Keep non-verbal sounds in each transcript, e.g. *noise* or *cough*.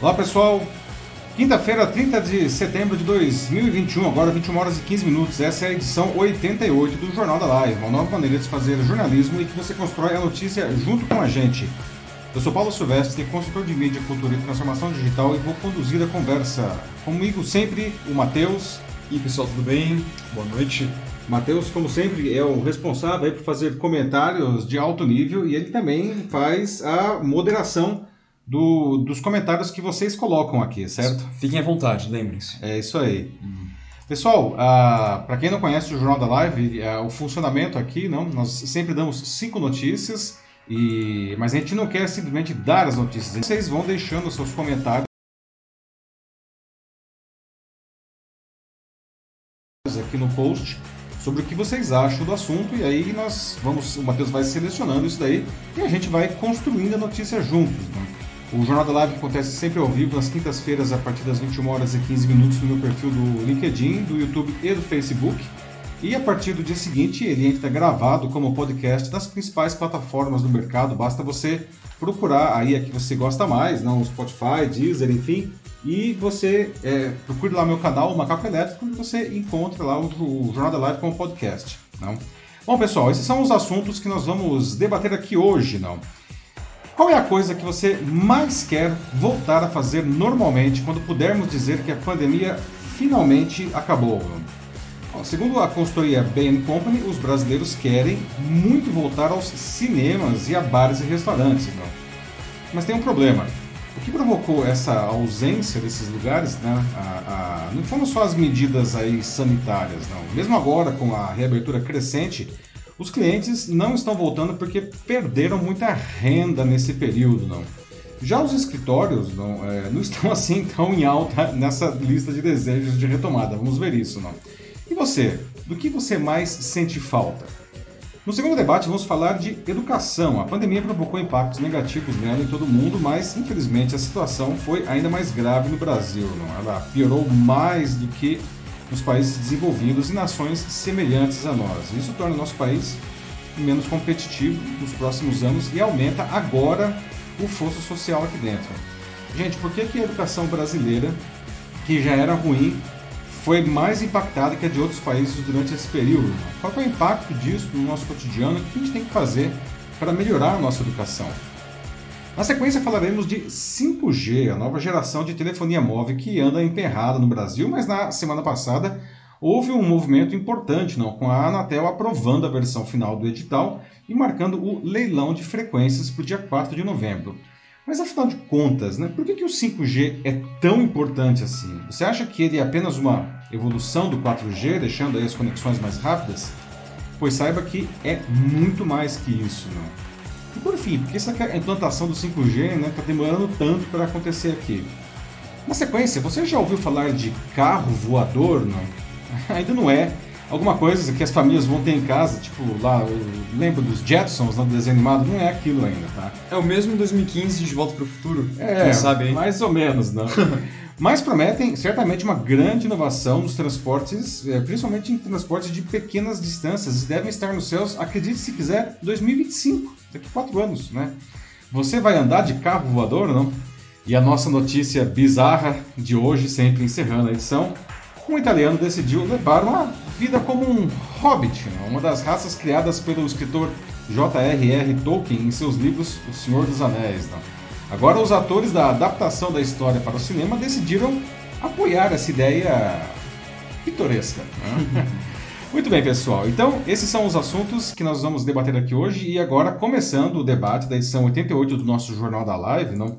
Olá pessoal, quinta-feira, 30 de setembro de 2021, agora 21 horas e 15 minutos. Essa é a edição 88 do Jornal da Live, uma nova maneira de fazer jornalismo e que você constrói a notícia junto com a gente. Eu sou Paulo Silvestre, consultor de mídia, cultura e transformação digital e vou conduzir a conversa. Comigo sempre o Matheus. E pessoal, tudo bem? Boa noite. Matheus, como sempre, é o responsável por fazer comentários de alto nível e ele também faz a moderação do, dos comentários que vocês colocam aqui, certo? Fiquem à vontade, lembrem-se. É isso aí. Uhum. Pessoal, ah, para quem não conhece o Jornal da Live, ah, o funcionamento aqui, não, nós sempre damos cinco notícias, e, mas a gente não quer simplesmente dar as notícias. Vocês vão deixando seus comentários aqui no post sobre o que vocês acham do assunto e aí nós vamos, o Matheus vai selecionando isso daí e a gente vai construindo a notícia juntos. Né? O Jornal da Live acontece sempre ao vivo nas quintas-feiras a partir das 21 horas e 15 minutos no meu perfil do LinkedIn, do YouTube e do Facebook. E a partir do dia seguinte ele entra gravado como podcast nas principais plataformas do mercado. Basta você procurar aí a que você gosta mais, não Spotify, Deezer, enfim, e você é, procure lá meu canal, o Macaco Elétrico, e você encontra lá o, o Jornal da Live como podcast. Não? Bom, pessoal, esses são os assuntos que nós vamos debater aqui hoje. Não? Qual é a coisa que você mais quer voltar a fazer normalmente quando pudermos dizer que a pandemia finalmente acabou? Segundo a consultoria Bain Company, os brasileiros querem muito voltar aos cinemas e a bares e restaurantes. Não? Mas tem um problema o que provocou essa ausência desses lugares, né, a, a, não foram só as medidas aí sanitárias, não. Mesmo agora, com a reabertura crescente, os clientes não estão voltando porque perderam muita renda nesse período, não. Já os escritórios não, é, não *laughs* estão assim tão em alta nessa lista de desejos de retomada. Vamos ver isso, não. Você? Do que você mais sente falta? No segundo debate, vamos falar de educação. A pandemia provocou impactos negativos nela em todo o mundo, mas infelizmente a situação foi ainda mais grave no Brasil. Não? Ela piorou mais do que nos países desenvolvidos e nações semelhantes a nós. Isso torna o nosso país menos competitivo nos próximos anos e aumenta agora o fosso social aqui dentro. Gente, por que, que a educação brasileira, que já era ruim, foi mais impactada que a de outros países durante esse período. Qual é o impacto disso no nosso cotidiano o que a gente tem que fazer para melhorar a nossa educação? Na sequência falaremos de 5G, a nova geração de telefonia móvel que anda emperrada no Brasil, mas na semana passada houve um movimento importante, não, com a Anatel aprovando a versão final do edital e marcando o leilão de frequências para o dia 4 de novembro. Mas afinal de contas, né, por que, que o 5G é tão importante assim? Você acha que ele é apenas uma evolução do 4G, deixando as conexões mais rápidas? Pois saiba que é muito mais que isso, não? E por fim, por que essa implantação do 5G está né, tá demorando tanto para acontecer aqui? Na sequência, você já ouviu falar de carro voador? Não? *laughs* Ainda não é, alguma coisa que as famílias vão ter em casa, tipo lá, lembra dos Jetsons lá do desenho animado? Não é aquilo ainda, tá? É o mesmo 2015 de Volta para o Futuro, é, quem sabe, hein? mais ou menos, não. *laughs* Mas prometem certamente uma grande inovação nos transportes, é, principalmente em transportes de pequenas distâncias, e devem estar nos céus, acredite se quiser, 2025, daqui a quatro anos, né? Você vai andar de carro voador, não? E a nossa notícia bizarra de hoje, sempre encerrando a edição, um italiano decidiu levar uma vida como um hobbit, né? uma das raças criadas pelo escritor J.R.R. Tolkien em seus livros O Senhor dos Anéis. Né? Agora, os atores da adaptação da história para o cinema decidiram apoiar essa ideia pitoresca. Né? *laughs* Muito bem, pessoal. Então, esses são os assuntos que nós vamos debater aqui hoje. E agora, começando o debate da edição 88 do nosso Jornal da Live, não?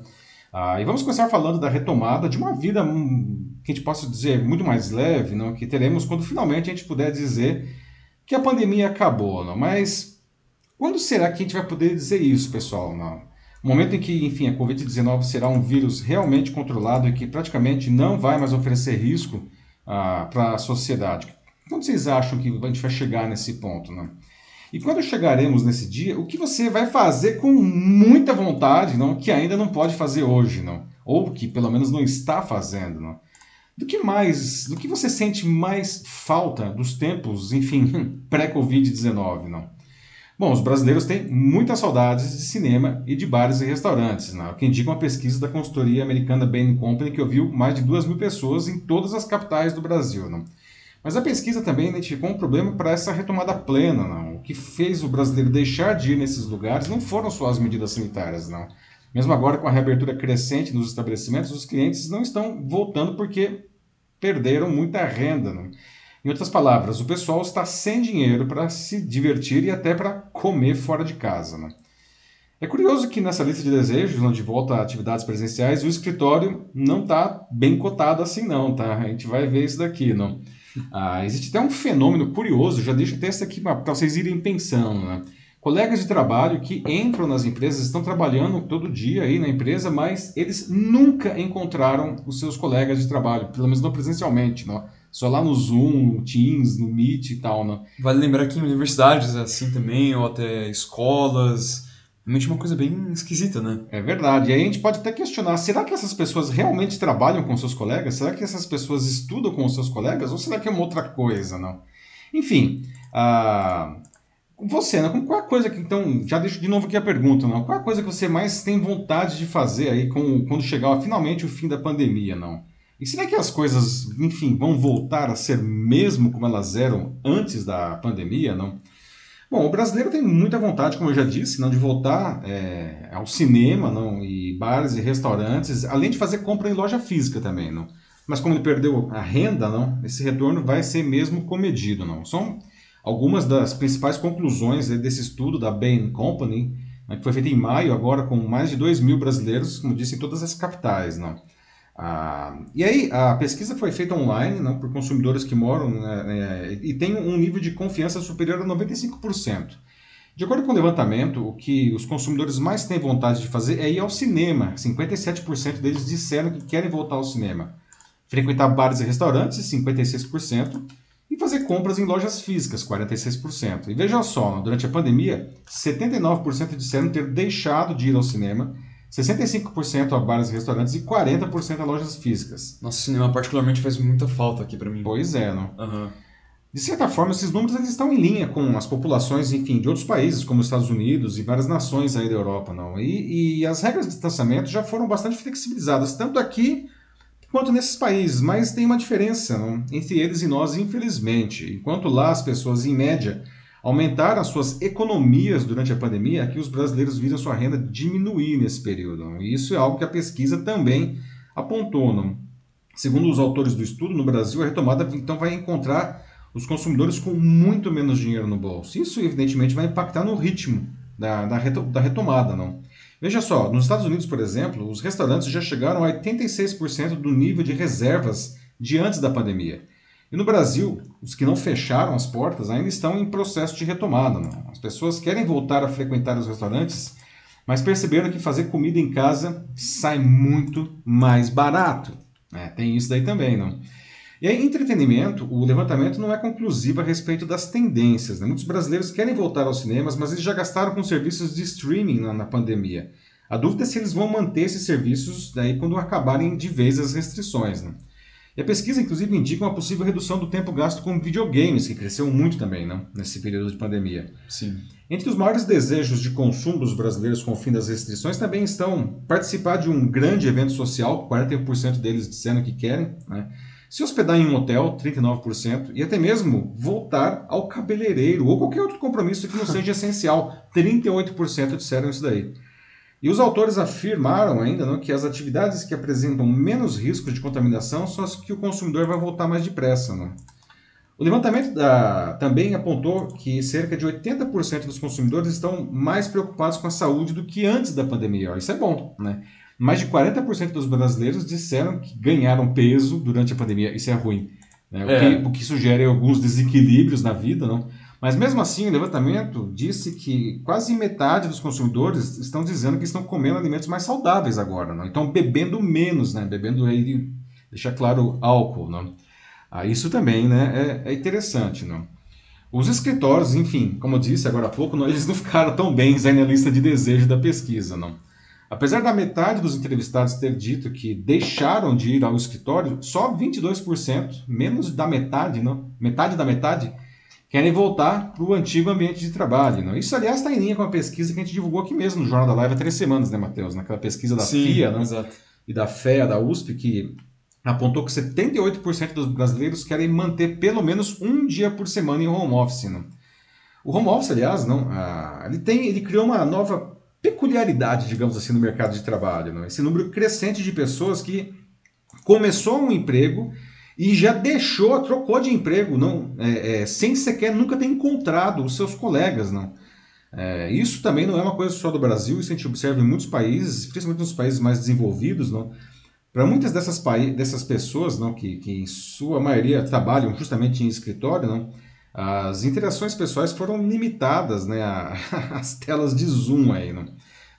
Ah, e vamos começar falando da retomada de uma vida hum, que a gente possa dizer muito mais leve, não? que teremos quando finalmente a gente puder dizer que a pandemia acabou. Não? Mas quando será que a gente vai poder dizer isso, pessoal? Não? O momento em que, enfim, a Covid-19 será um vírus realmente controlado e que praticamente não vai mais oferecer risco ah, para a sociedade. Quando vocês acham que a gente vai chegar nesse ponto? Não? E quando chegaremos nesse dia, o que você vai fazer com muita vontade, não, que ainda não pode fazer hoje, não, ou que pelo menos não está fazendo, não? Do que mais, do que você sente mais falta dos tempos, enfim, *laughs* pré-Covid-19, não? Bom, os brasileiros têm muitas saudades de cinema e de bares e restaurantes, né? o que indica uma pesquisa da consultoria americana Bain Company que ouviu mais de 2 mil pessoas em todas as capitais do Brasil. Né? Mas a pesquisa também identificou um problema para essa retomada plena. Não? O que fez o brasileiro deixar de ir nesses lugares não foram só as medidas sanitárias. Não. Mesmo agora, com a reabertura crescente nos estabelecimentos, os clientes não estão voltando porque perderam muita renda. Não? Em outras palavras, o pessoal está sem dinheiro para se divertir e até para comer fora de casa. Né? É curioso que nessa lista de desejos, onde volta a atividades presenciais, o escritório não está bem cotado assim não, tá? A gente vai ver isso daqui, não? Ah, existe até um fenômeno curioso, já deixo até esse aqui para vocês irem pensando, né? Colegas de trabalho que entram nas empresas, estão trabalhando todo dia aí na empresa, mas eles nunca encontraram os seus colegas de trabalho, pelo menos não presencialmente, só lá no Zoom, no Teams, no Meet e tal, né? Vale lembrar que em universidades é assim também, ou até escolas, realmente é uma coisa bem esquisita, né? É verdade. E aí a gente pode até questionar, será que essas pessoas realmente trabalham com seus colegas? Será que essas pessoas estudam com os seus colegas? Ou será que é uma outra coisa, não? Enfim, uh, você, né? Qual é a coisa que, então, já deixo de novo aqui a pergunta, não? Qual é a coisa que você mais tem vontade de fazer aí com, quando chegar finalmente o fim da pandemia, não? E será que as coisas, enfim, vão voltar a ser mesmo como elas eram antes da pandemia, não? Bom, o brasileiro tem muita vontade, como eu já disse, não, de voltar é, ao cinema, não, e bares e restaurantes, além de fazer compra em loja física também, não. Mas como ele perdeu a renda, não, esse retorno vai ser mesmo comedido, não. São algumas das principais conclusões desse estudo da Bain Company, né, que foi feito em maio, agora com mais de 2 mil brasileiros, como disse, em todas as capitais, não. Ah, e aí, a pesquisa foi feita online né, por consumidores que moram né, e tem um nível de confiança superior a 95%. De acordo com o levantamento, o que os consumidores mais têm vontade de fazer é ir ao cinema. 57% deles disseram que querem voltar ao cinema. Frequentar bares e restaurantes, 56%. E fazer compras em lojas físicas, 46%. E veja só, durante a pandemia, 79% disseram ter deixado de ir ao cinema 65% a bares e restaurantes e 40% a lojas físicas. Nossa, cinema particularmente faz muita falta aqui para mim. Pois é, não? Uhum. De certa forma, esses números eles estão em linha com as populações, enfim, de outros países, como os Estados Unidos e várias nações aí da Europa, não? E, e as regras de distanciamento já foram bastante flexibilizadas, tanto aqui quanto nesses países, mas tem uma diferença não? entre eles e nós, infelizmente. Enquanto lá as pessoas, em média, aumentaram as suas economias durante a pandemia, aqui os brasileiros viram sua renda diminuir nesse período. E isso é algo que a pesquisa também apontou. Não? Segundo os autores do estudo, no Brasil, a retomada então vai encontrar os consumidores com muito menos dinheiro no bolso. Isso, evidentemente, vai impactar no ritmo da, da, da retomada. Não? Veja só, nos Estados Unidos, por exemplo, os restaurantes já chegaram a 86% do nível de reservas de antes da pandemia. E no Brasil, os que não fecharam as portas ainda estão em processo de retomada. As pessoas querem voltar a frequentar os restaurantes, mas perceberam que fazer comida em casa sai muito mais barato. É, tem isso daí também, não? E aí, entretenimento, o levantamento não é conclusivo a respeito das tendências. Né? Muitos brasileiros querem voltar aos cinemas, mas eles já gastaram com serviços de streaming na, na pandemia. A dúvida é se eles vão manter esses serviços daí quando acabarem de vez as restrições. Né? E a pesquisa, inclusive, indica uma possível redução do tempo gasto com videogames, que cresceu muito também né, nesse período de pandemia. Sim. Entre os maiores desejos de consumo dos brasileiros com o fim das restrições também estão participar de um grande evento social, 41% deles dizendo que querem, né, se hospedar em um hotel, 39%, e até mesmo voltar ao cabeleireiro ou qualquer outro compromisso que não seja *laughs* essencial, 38% disseram isso daí. E os autores afirmaram ainda não, que as atividades que apresentam menos riscos de contaminação são as que o consumidor vai voltar mais depressa. Não? O levantamento da, também apontou que cerca de 80% dos consumidores estão mais preocupados com a saúde do que antes da pandemia. Isso é bom, né? Mais de 40% dos brasileiros disseram que ganharam peso durante a pandemia. Isso é ruim. Né? É. O, que, o, que, sugere alguns desequilíbrios na vida, não? Mas mesmo assim, o levantamento disse que quase metade dos consumidores estão dizendo que estão comendo alimentos mais saudáveis agora, não? então bebendo menos, né? bebendo aí, deixa claro, álcool. Não? Ah, isso também né? é, é interessante. Não? Os escritórios, enfim, como eu disse agora há pouco, não, eles não ficaram tão bem aí na lista de desejo da pesquisa. Não? Apesar da metade dos entrevistados ter dito que deixaram de ir ao escritório, só 22%, menos da metade, não? metade da metade, querem voltar para o antigo ambiente de trabalho. Não? Isso, aliás, está em linha com a pesquisa que a gente divulgou aqui mesmo no Jornal da Live há três semanas, né, Matheus? Naquela pesquisa da Sim, FIA exato. e da FEA, da USP, que apontou que 78% dos brasileiros querem manter pelo menos um dia por semana em home office. Não? O home office, aliás, não, ah, ele, tem, ele criou uma nova peculiaridade, digamos assim, no mercado de trabalho. Não? Esse número crescente de pessoas que começou um emprego e já deixou, trocou de emprego, não, é, é, sem sequer nunca ter encontrado os seus colegas, não. É, isso também não é uma coisa só do Brasil, isso a gente observa em muitos países, principalmente nos países mais desenvolvidos, não. Para muitas dessas, dessas pessoas, não, que, que em sua maioria trabalham justamente em escritório, não, as interações pessoais foram limitadas, né, às *laughs* telas de Zoom aí, não.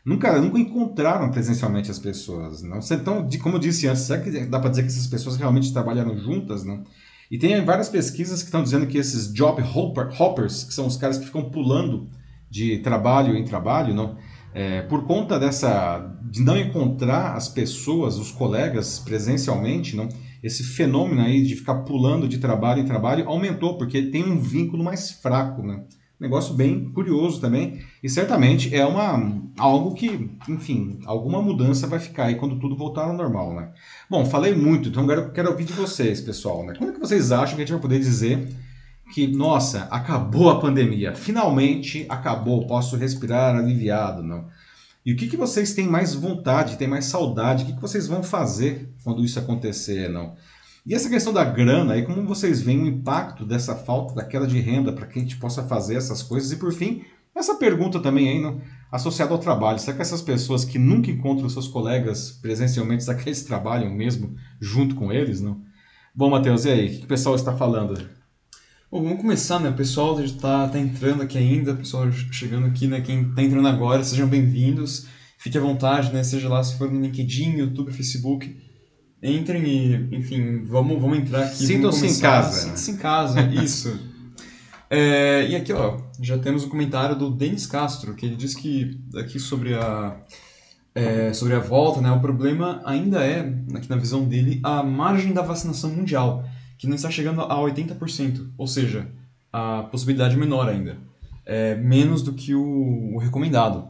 Nunca, nunca encontraram presencialmente as pessoas. Não? Então, como eu disse antes, será que dá para dizer que essas pessoas realmente trabalharam juntas? Não? E tem várias pesquisas que estão dizendo que esses job hopper, hoppers, que são os caras que ficam pulando de trabalho em trabalho, não? É, por conta dessa de não encontrar as pessoas, os colegas presencialmente, não? Esse fenômeno aí de ficar pulando de trabalho em trabalho aumentou porque tem um vínculo mais fraco, né? negócio bem curioso também. E certamente é uma algo que, enfim, alguma mudança vai ficar aí quando tudo voltar ao normal, né? Bom, falei muito, então eu quero ouvir de vocês, pessoal, né? Como é que vocês acham que a gente vai poder dizer que, nossa, acabou a pandemia, finalmente acabou, posso respirar aliviado, não? E o que, que vocês têm mais vontade, têm mais saudade, o que, que vocês vão fazer quando isso acontecer, não? E essa questão da grana, aí como vocês veem o impacto dessa falta, da queda de renda para que a gente possa fazer essas coisas? E por fim, essa pergunta também aí, no, associada ao trabalho. Será que essas pessoas que nunca encontram seus colegas presencialmente, será que eles trabalham mesmo junto com eles? Não? Bom, Matheus, e aí? O que o pessoal está falando? Bom, vamos começar, né? O pessoal está tá entrando aqui ainda, o pessoal chegando aqui, né? Quem está entrando agora, sejam bem-vindos. Fique à vontade, né? Seja lá se for no LinkedIn, YouTube, Facebook Entrem e, enfim, vamos, vamos entrar aqui. Sintam-se em casa. Sintam-se em casa, isso. É, e aqui, ó, já temos o um comentário do Denis Castro, que ele diz que aqui sobre a, é, sobre a volta, né, o problema ainda é, aqui na visão dele, a margem da vacinação mundial, que não está chegando a 80%, ou seja, a possibilidade menor ainda, é, menos do que o, o recomendado.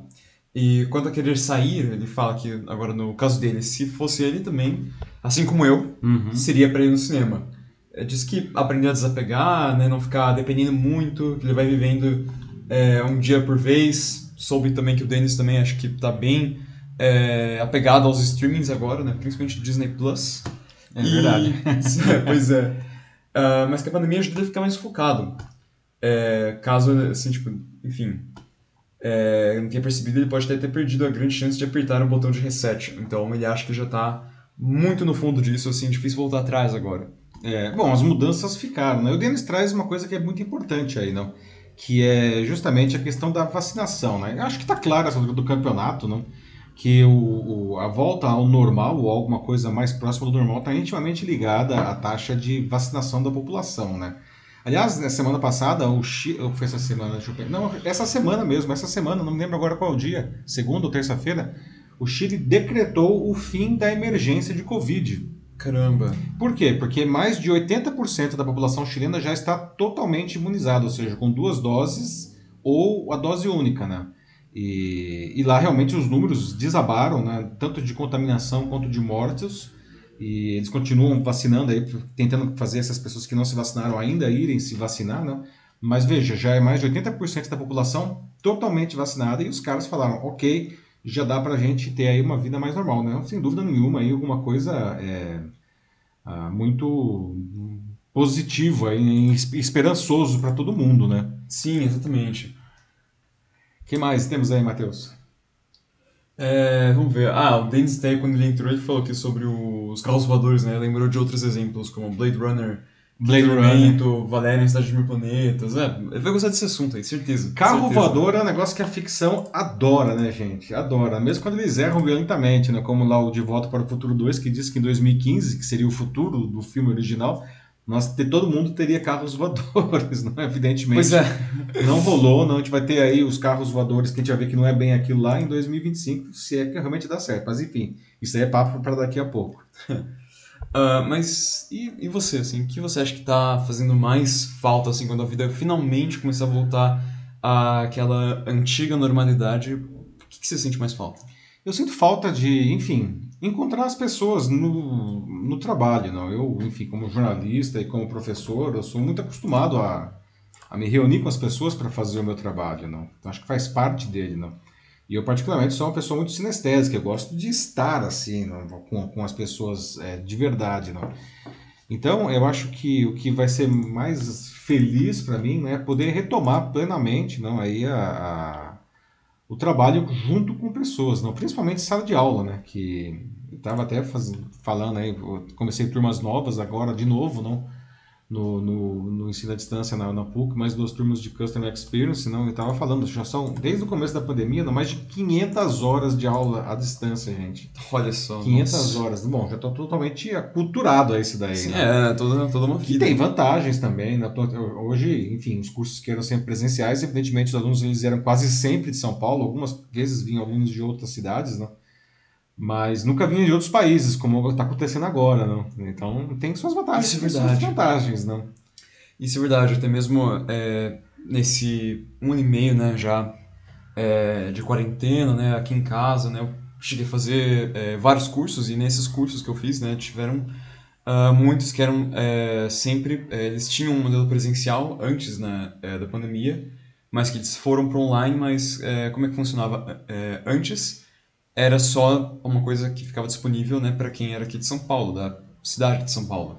E quanto a querer sair, ele fala que, agora no caso dele, se fosse ele também, assim como eu, uhum. seria para ir no cinema. É, diz que aprender a desapegar, né, não ficar dependendo muito, que ele vai vivendo é, um dia por vez. Soube também que o Dennis também acho que está bem é, apegado aos streamings agora, né, principalmente do Disney Plus. É e... *laughs* verdade. pois é. Uh, mas que a pandemia ajuda a ficar mais focado. É, caso, assim, tipo, enfim, é, não tenha percebido, ele pode até ter perdido a grande chance de apertar o botão de reset. Então ele acha que já está muito no fundo disso, assim, difícil voltar atrás agora. É, bom, as mudanças ficaram, né? O Denis traz uma coisa que é muito importante aí, não? Que é justamente a questão da vacinação, né? Acho que está claro essa do campeonato, não? Que o, o, a volta ao normal, ou alguma coisa mais próxima do normal, está intimamente ligada à taxa de vacinação da população, né? Aliás, na semana passada, o Chile. Foi essa semana, deixa eu Não, essa semana mesmo, essa semana, não me lembro agora qual dia, segunda ou terça-feira o Chile decretou o fim da emergência de Covid. Caramba. Por quê? Porque mais de 80% da população chilena já está totalmente imunizada, ou seja, com duas doses ou a dose única, né? E, e lá realmente os números desabaram, né? Tanto de contaminação quanto de mortes. E eles continuam vacinando aí, tentando fazer essas pessoas que não se vacinaram ainda irem se vacinar, né? Mas veja, já é mais de 80% da população totalmente vacinada e os caras falaram, ok, já dá para a gente ter aí uma vida mais normal, né? Sem dúvida nenhuma, aí alguma coisa é, é muito positivo, e esperançoso para todo mundo, né? Sim, exatamente. O que mais temos aí, Matheus? É, vamos ver. Ah, o Dennis Tay, quando ele entrou, ele falou aqui sobre os carros voadores, né? Lembrou de outros exemplos, como Blade Runner Blade Runner, Valéria em Cidade de Mil Planetas. É, ele vai gostar desse assunto aí, certeza. Carro certeza. voador é um negócio que a ficção adora, né, gente? Adora. Mesmo quando eles erram violentamente, né? Como lá o De Volta para o Futuro 2, que diz que em 2015, que seria o futuro do filme original, nós, todo mundo teria carros voadores, *laughs* não? Evidentemente. Pois é. Não rolou, não. A gente vai ter aí os carros voadores que a gente vai ver que não é bem aquilo lá em 2025, se é que realmente dá certo. Mas enfim, isso aí é papo para daqui a pouco. Uh, *laughs* mas e, e, você, assim, o que você acha que está fazendo mais falta, assim, quando a vida finalmente começar a voltar àquela antiga normalidade? O que, que você sente mais falta? Eu sinto falta de, enfim, encontrar as pessoas no, no trabalho, não. Eu, enfim, como jornalista e como professor, eu sou muito acostumado a, a me reunir com as pessoas para fazer o meu trabalho, não. Então, acho que faz parte dele, não. E eu, particularmente, sou uma pessoa muito sinestésica. Eu gosto de estar assim, não, com, com as pessoas é, de verdade. Não. Então, eu acho que o que vai ser mais feliz para mim né, é poder retomar plenamente não, aí a, o trabalho junto com pessoas, não, principalmente sala de aula, né, que estava até faz, falando aí, comecei turmas novas agora de novo, não, no, no, no ensino à distância na, na PUC, mais duas turmas de Customer Experience, não, eu estava falando, já são, desde o começo da pandemia, não, mais de 500 horas de aula à distância, gente. *laughs* Olha só. 500 nossa. horas. Bom, já estou totalmente aculturado a esse daí, Sim, né? É, toda, toda uma vida. E tem vantagens também, né? Hoje, enfim, os cursos que eram sempre presenciais, evidentemente os alunos eles eram quase sempre de São Paulo, algumas vezes vinham alunos de outras cidades, né? Mas nunca vinha de outros países, como está acontecendo agora, não? Então tem suas vantagens, Isso é verdade. suas vantagens, não? Isso é verdade, até mesmo é, nesse um ano e meio, né, já é, de quarentena, né, aqui em casa, né, eu cheguei a fazer é, vários cursos e nesses cursos que eu fiz, né, tiveram uh, muitos que eram é, sempre, é, eles tinham um modelo presencial antes, né, é, da pandemia, mas que eles foram para online, mas como é que funcionava antes? Era só uma coisa que ficava disponível né, para quem era aqui de São Paulo, da cidade de São Paulo.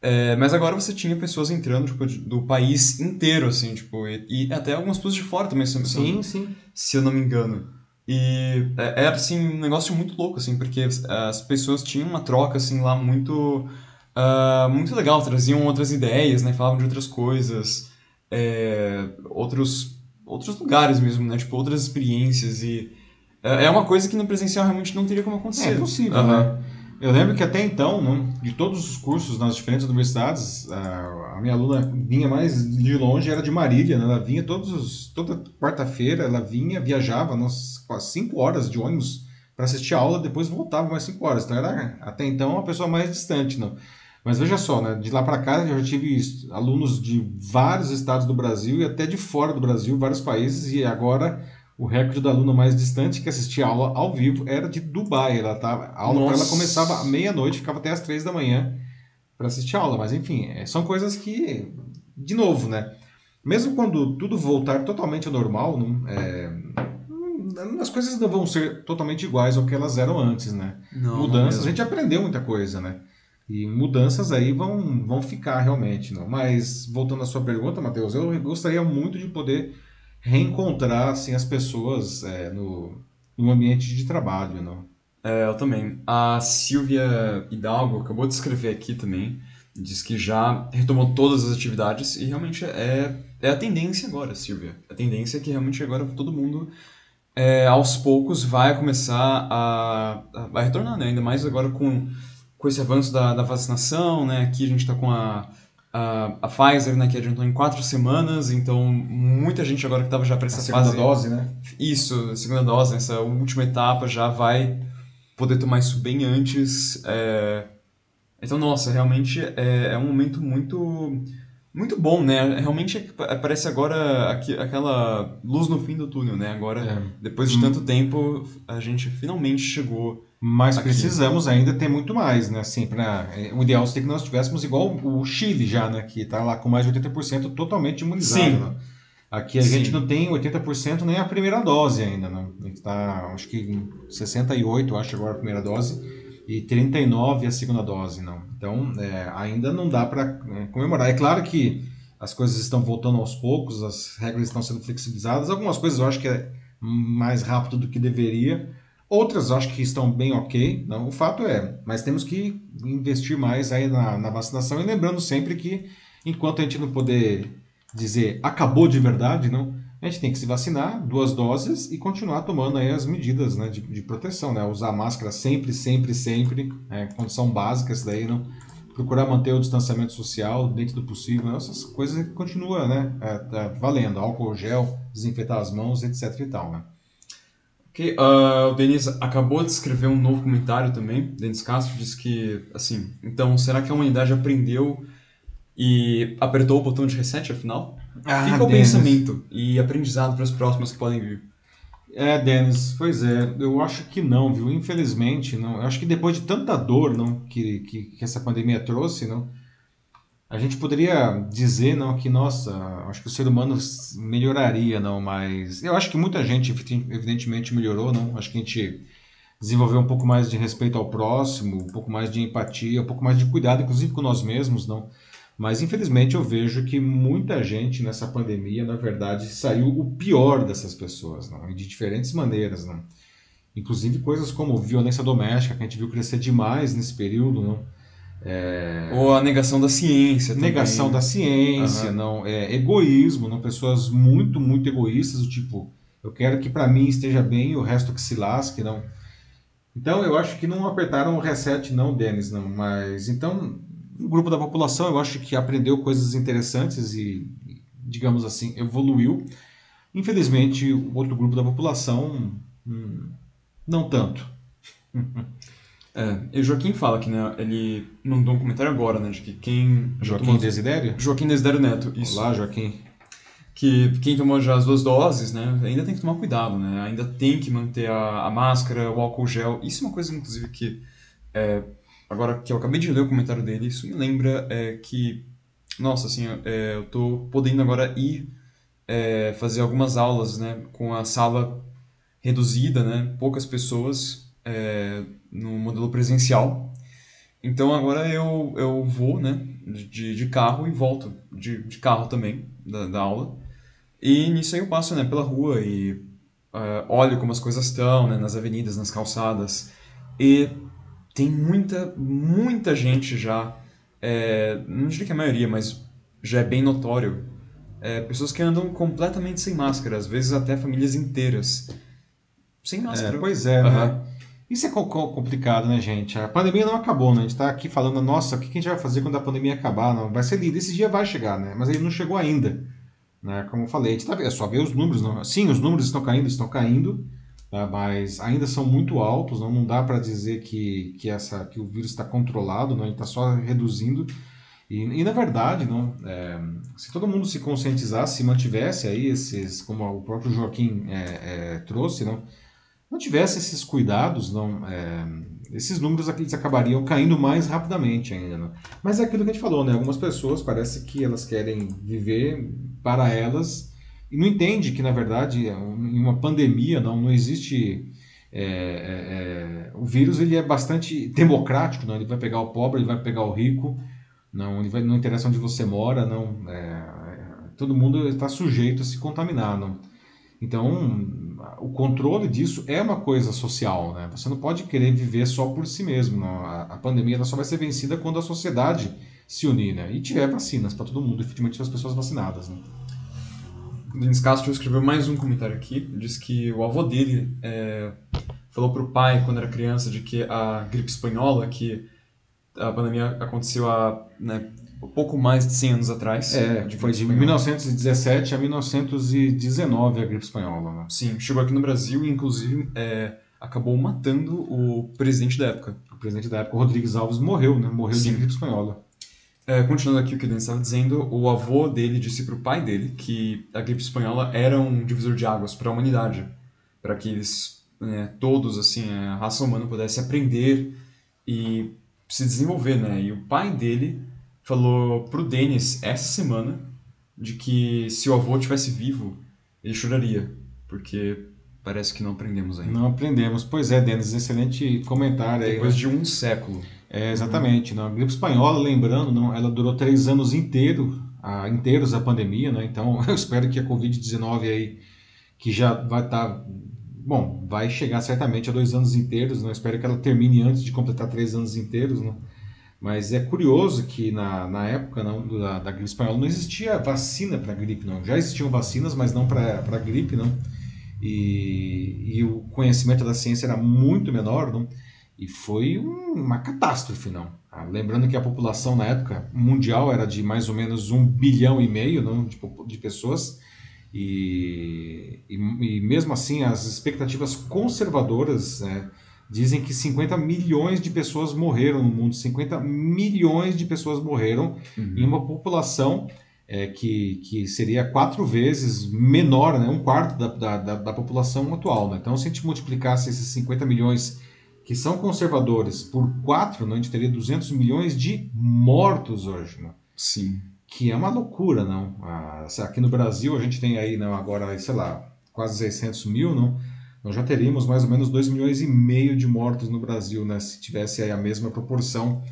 É, mas agora você tinha pessoas entrando tipo, do país inteiro, assim, tipo, e, e até algumas pessoas de fora também, se, sim, se, sim. se eu não me engano. E é, era, assim, um negócio muito louco, assim, porque as pessoas tinham uma troca, assim, lá muito, uh, muito legal, traziam outras ideias, né, falavam de outras coisas, é, outros, outros lugares mesmo, né, tipo, outras experiências e é, é uma coisa que no presencial realmente não teria como acontecer. É possível, uhum. né? Eu lembro que até então, né, de todos os cursos nas diferentes universidades, a, minha aluna vinha mais de longe, era de Marília, né? ela vinha todos os, toda quarta-feira, ela vinha, viajava quase 5 horas de ônibus para assistir a aula, depois voltava mais 5 horas. Então era até então uma pessoa mais distante, não. Mas veja só, né, de lá para cá eu já tive alunos de vários estados do Brasil e até de fora do Brasil, vários países, e agora o recorde da aluna mais distante que assistia a aula ao vivo era de Dubai. Ela tava, a aula ela começava à meia-noite, ficava até às três da manhã para assistir a aula. Mas enfim, é, são coisas que, de novo, né? Mesmo quando tudo voltar totalmente ao normal, não, é, as coisas não vão ser totalmente iguais ao que elas eram antes, né? Não, mudanças, não a gente aprendeu muita coisa, né? E mudanças aí vão, vão ficar realmente, não. Mas voltando à sua pergunta, Matheus, eu gostaria muito de poder reencontrar assim, as pessoas é, no, no ambiente de trabalho. Não? É, eu também. A Silvia Hidalgo acabou de escrever aqui também, diz que já retomou todas as atividades e realmente é, é a tendência agora, Silvia. A tendência é que realmente agora todo mundo, é, aos poucos, vai começar a, a vai retornar, né? ainda mais agora com, com esse avanço da, da vacinação, né? aqui a gente está com a a, a Pfizer, né, que adiantou em quatro semanas, então muita gente agora que estava já para essa a segunda fase... dose, né? Isso, segunda dose, essa última etapa já vai poder tomar isso bem antes. É... Então, nossa, realmente é, é um momento muito muito bom, né? Realmente parece agora aqui, aquela luz no fim do túnel, né? Agora, é. depois de tanto tempo, a gente finalmente chegou mas Aqui. precisamos ainda ter muito mais, né? Assim, pra, é, o ideal seria que nós tivéssemos igual o Chile já, né? Que está lá com mais de 80% totalmente imunizado. Sim. Né? Aqui a Sim. gente não tem 80% nem a primeira dose ainda, né? A gente está, acho que 68, acho agora a primeira dose, e 39 a segunda dose, não. Então, é, ainda não dá para é, comemorar. É claro que as coisas estão voltando aos poucos, as regras estão sendo flexibilizadas. Algumas coisas eu acho que é mais rápido do que deveria, Outras acho que estão bem ok, não, o fato é, mas temos que investir mais aí na, na vacinação e lembrando sempre que enquanto a gente não poder dizer acabou de verdade, não, a gente tem que se vacinar, duas doses e continuar tomando aí as medidas né, de, de proteção, né? Usar máscara sempre, sempre, sempre, é, condição básica, isso daí, não. Procurar manter o distanciamento social dentro do possível, essas coisas continuam, né? É, tá valendo, álcool gel, desinfetar as mãos, etc e tal, né? Ok, uh, o Denis acabou de escrever um novo comentário também. Denis Castro diz que, assim, então será que a humanidade aprendeu e apertou o botão de reset afinal? Ah, Fica o pensamento e aprendizado para os próximos que podem vir. É, Denis, pois é, eu acho que não, viu? Infelizmente, não. Eu acho que depois de tanta dor, não, que, que, que essa pandemia trouxe, não, a gente poderia dizer, não, que nossa, acho que o ser humano melhoraria, não, mas eu acho que muita gente evidentemente melhorou, não. Acho que a gente desenvolveu um pouco mais de respeito ao próximo, um pouco mais de empatia, um pouco mais de cuidado, inclusive com nós mesmos, não. Mas infelizmente eu vejo que muita gente nessa pandemia, na verdade, saiu o pior dessas pessoas, não? E de diferentes maneiras, não? Inclusive coisas como violência doméstica, que a gente viu crescer demais nesse período, não? É... Ou a negação da ciência também. Negação da ciência, Aham. não é egoísmo, não pessoas muito muito egoístas, do tipo, eu quero que para mim esteja bem e o resto que se lasque, não. Então eu acho que não apertaram o reset não, Denis, não, mas então um grupo da população eu acho que aprendeu coisas interessantes e digamos assim, evoluiu. Infelizmente, o outro grupo da população hum, não tanto. *laughs* É, e o Joaquim fala que, né, ele mandou um comentário agora, né, de que quem... Joaquim tomou- Desidério? Joaquim Desidério Neto, isso. Olá, Joaquim. que quem tomou já as duas doses, né, ainda tem que tomar cuidado, né, ainda tem que manter a, a máscara, o álcool gel. Isso é uma coisa, inclusive, que é, agora que eu acabei de ler o comentário dele, isso me lembra é, que, nossa, assim, é, eu tô podendo agora ir é, fazer algumas aulas, né, com a sala reduzida, né, poucas pessoas é, no modelo presencial. Então agora eu, eu vou, né, de, de carro e volto de, de carro também da, da aula. E nisso aí eu passo, né, pela rua e eh, olho como as coisas estão, né, nas avenidas, nas calçadas. E tem muita, muita gente já, eh, não diria que a maioria, mas já é bem notório, eh, pessoas que andam completamente sem máscara, às vezes até famílias inteiras. Sem É, máscara. pois é, né? Isso é co- co- complicado, né, gente? A pandemia não acabou, né? A gente tá aqui falando, nossa, o que que a gente vai fazer quando a pandemia acabar? Não, vai ser lindo. Esse dia vai chegar, né? Mas ele não chegou ainda. Né? Como eu falei, a gente tá, é só ver os números. Não. Sim, os números estão caindo, estão caindo, tá? mas ainda são muito altos. Não, não dá para dizer que, que, essa, que o vírus está controlado, não? ele está só reduzindo. E, e, na verdade, não, é, se todo mundo se conscientizasse, se mantivesse aí esses, como o próprio Joaquim é, é, trouxe, não, não tivesse esses cuidados, não, é, esses números eles acabariam caindo mais rapidamente ainda. Não? Mas é aquilo que a gente falou, né? Algumas pessoas parece que elas querem viver para elas e não entende que na verdade em uma pandemia não, não existe é, é, o vírus ele é bastante democrático, não? Ele vai pegar o pobre, ele vai pegar o rico, não, ele vai, não interessa onde você mora, não. É, todo mundo está sujeito a se contaminar, não. Então, o controle disso é uma coisa social, né? Você não pode querer viver só por si mesmo. A, pandemia só vai ser vencida quando a sociedade se unir, né? E tiver vacinas para todo mundo, efetivamente as pessoas vacinadas, né? O Denis Castro escreveu mais um comentário aqui. Diz que o avô dele é, falou pro pai, quando era criança, de que a gripe espanhola, que a pandemia aconteceu há né, pouco mais de 100 anos atrás. É, de foi de espanhola. 1917 a 1919 a gripe espanhola, né? Sim, chegou aqui no Brasil e, inclusive, é, acabou matando o presidente da época. O presidente da época, o Rodrigues Alves, morreu, né? Morreu Sim. de gripe espanhola. É, continuando aqui o que o Denis estava dizendo, o avô dele disse pro pai dele que a gripe espanhola era um divisor de águas para a humanidade, para que eles, né, todos, assim, a raça humana pudesse aprender e se desenvolver, né? E o pai dele falou pro Denis essa semana de que se o avô tivesse vivo, ele choraria, porque parece que não aprendemos ainda. Não aprendemos. Pois é, Denis, excelente comentário aí. Depois né? de um século. É, exatamente. Não. A gripe espanhola, lembrando, não, ela durou três anos inteiro, a, inteiros a pandemia, né? Então *laughs* eu espero que a Covid-19 aí, que já vai estar. bom, vai chegar certamente a dois anos inteiros, não espero que ela termine antes de completar três anos inteiros, né? Mas é curioso que na, na época não, da, da gripe espanhola não existia vacina para gripe, não. Já existiam vacinas, mas não para gripe, não. E, e o conhecimento da ciência era muito menor, não. E foi um- uma catástrofe, não. Ah, lembrando que a população na época mundial era de mais ou menos um bilhão e meio não, de, de pessoas. E, e, e mesmo assim, as expectativas conservadoras né, dizem que 50 milhões de pessoas morreram no mundo. 50 milhões de pessoas morreram uhum. em uma população é, que, que seria quatro vezes menor, né, um quarto da, da, da população atual. Né? Então, se a gente multiplicasse esses 50 milhões que são conservadores por quatro, né, a gente teria 200 milhões de mortos hoje. Né? Sim. Que é uma loucura, não? Ah, aqui no Brasil a gente tem aí não, agora, sei lá, quase 600 mil, não? Nós já teríamos mais ou menos 2 milhões e meio de mortos no Brasil, né? Se tivesse a mesma proporção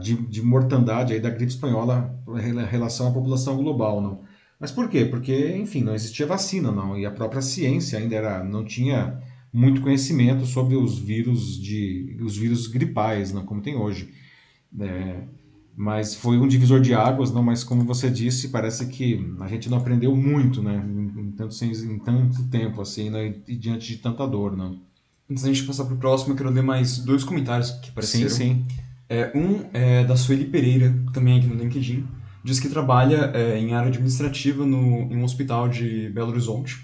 de, de, mortandade aí da gripe espanhola em relação à população global, não. Mas por quê? Porque, enfim, não existia vacina, não, e a própria ciência ainda era, não tinha muito conhecimento sobre os vírus de os vírus gripais, não, como tem hoje. É, mas foi um divisor de águas, não. Mas como você disse, parece que a gente não aprendeu muito, né, em, tanto, em tanto tempo assim, né, e diante de tanta dor, não. Antes da gente passar para o próximo, eu quero ler mais dois comentários que apareceram. Sim, sim. É, um é da Sueli Pereira, também aqui no LinkedIn, diz que trabalha é, em área administrativa no, em um hospital de Belo Horizonte,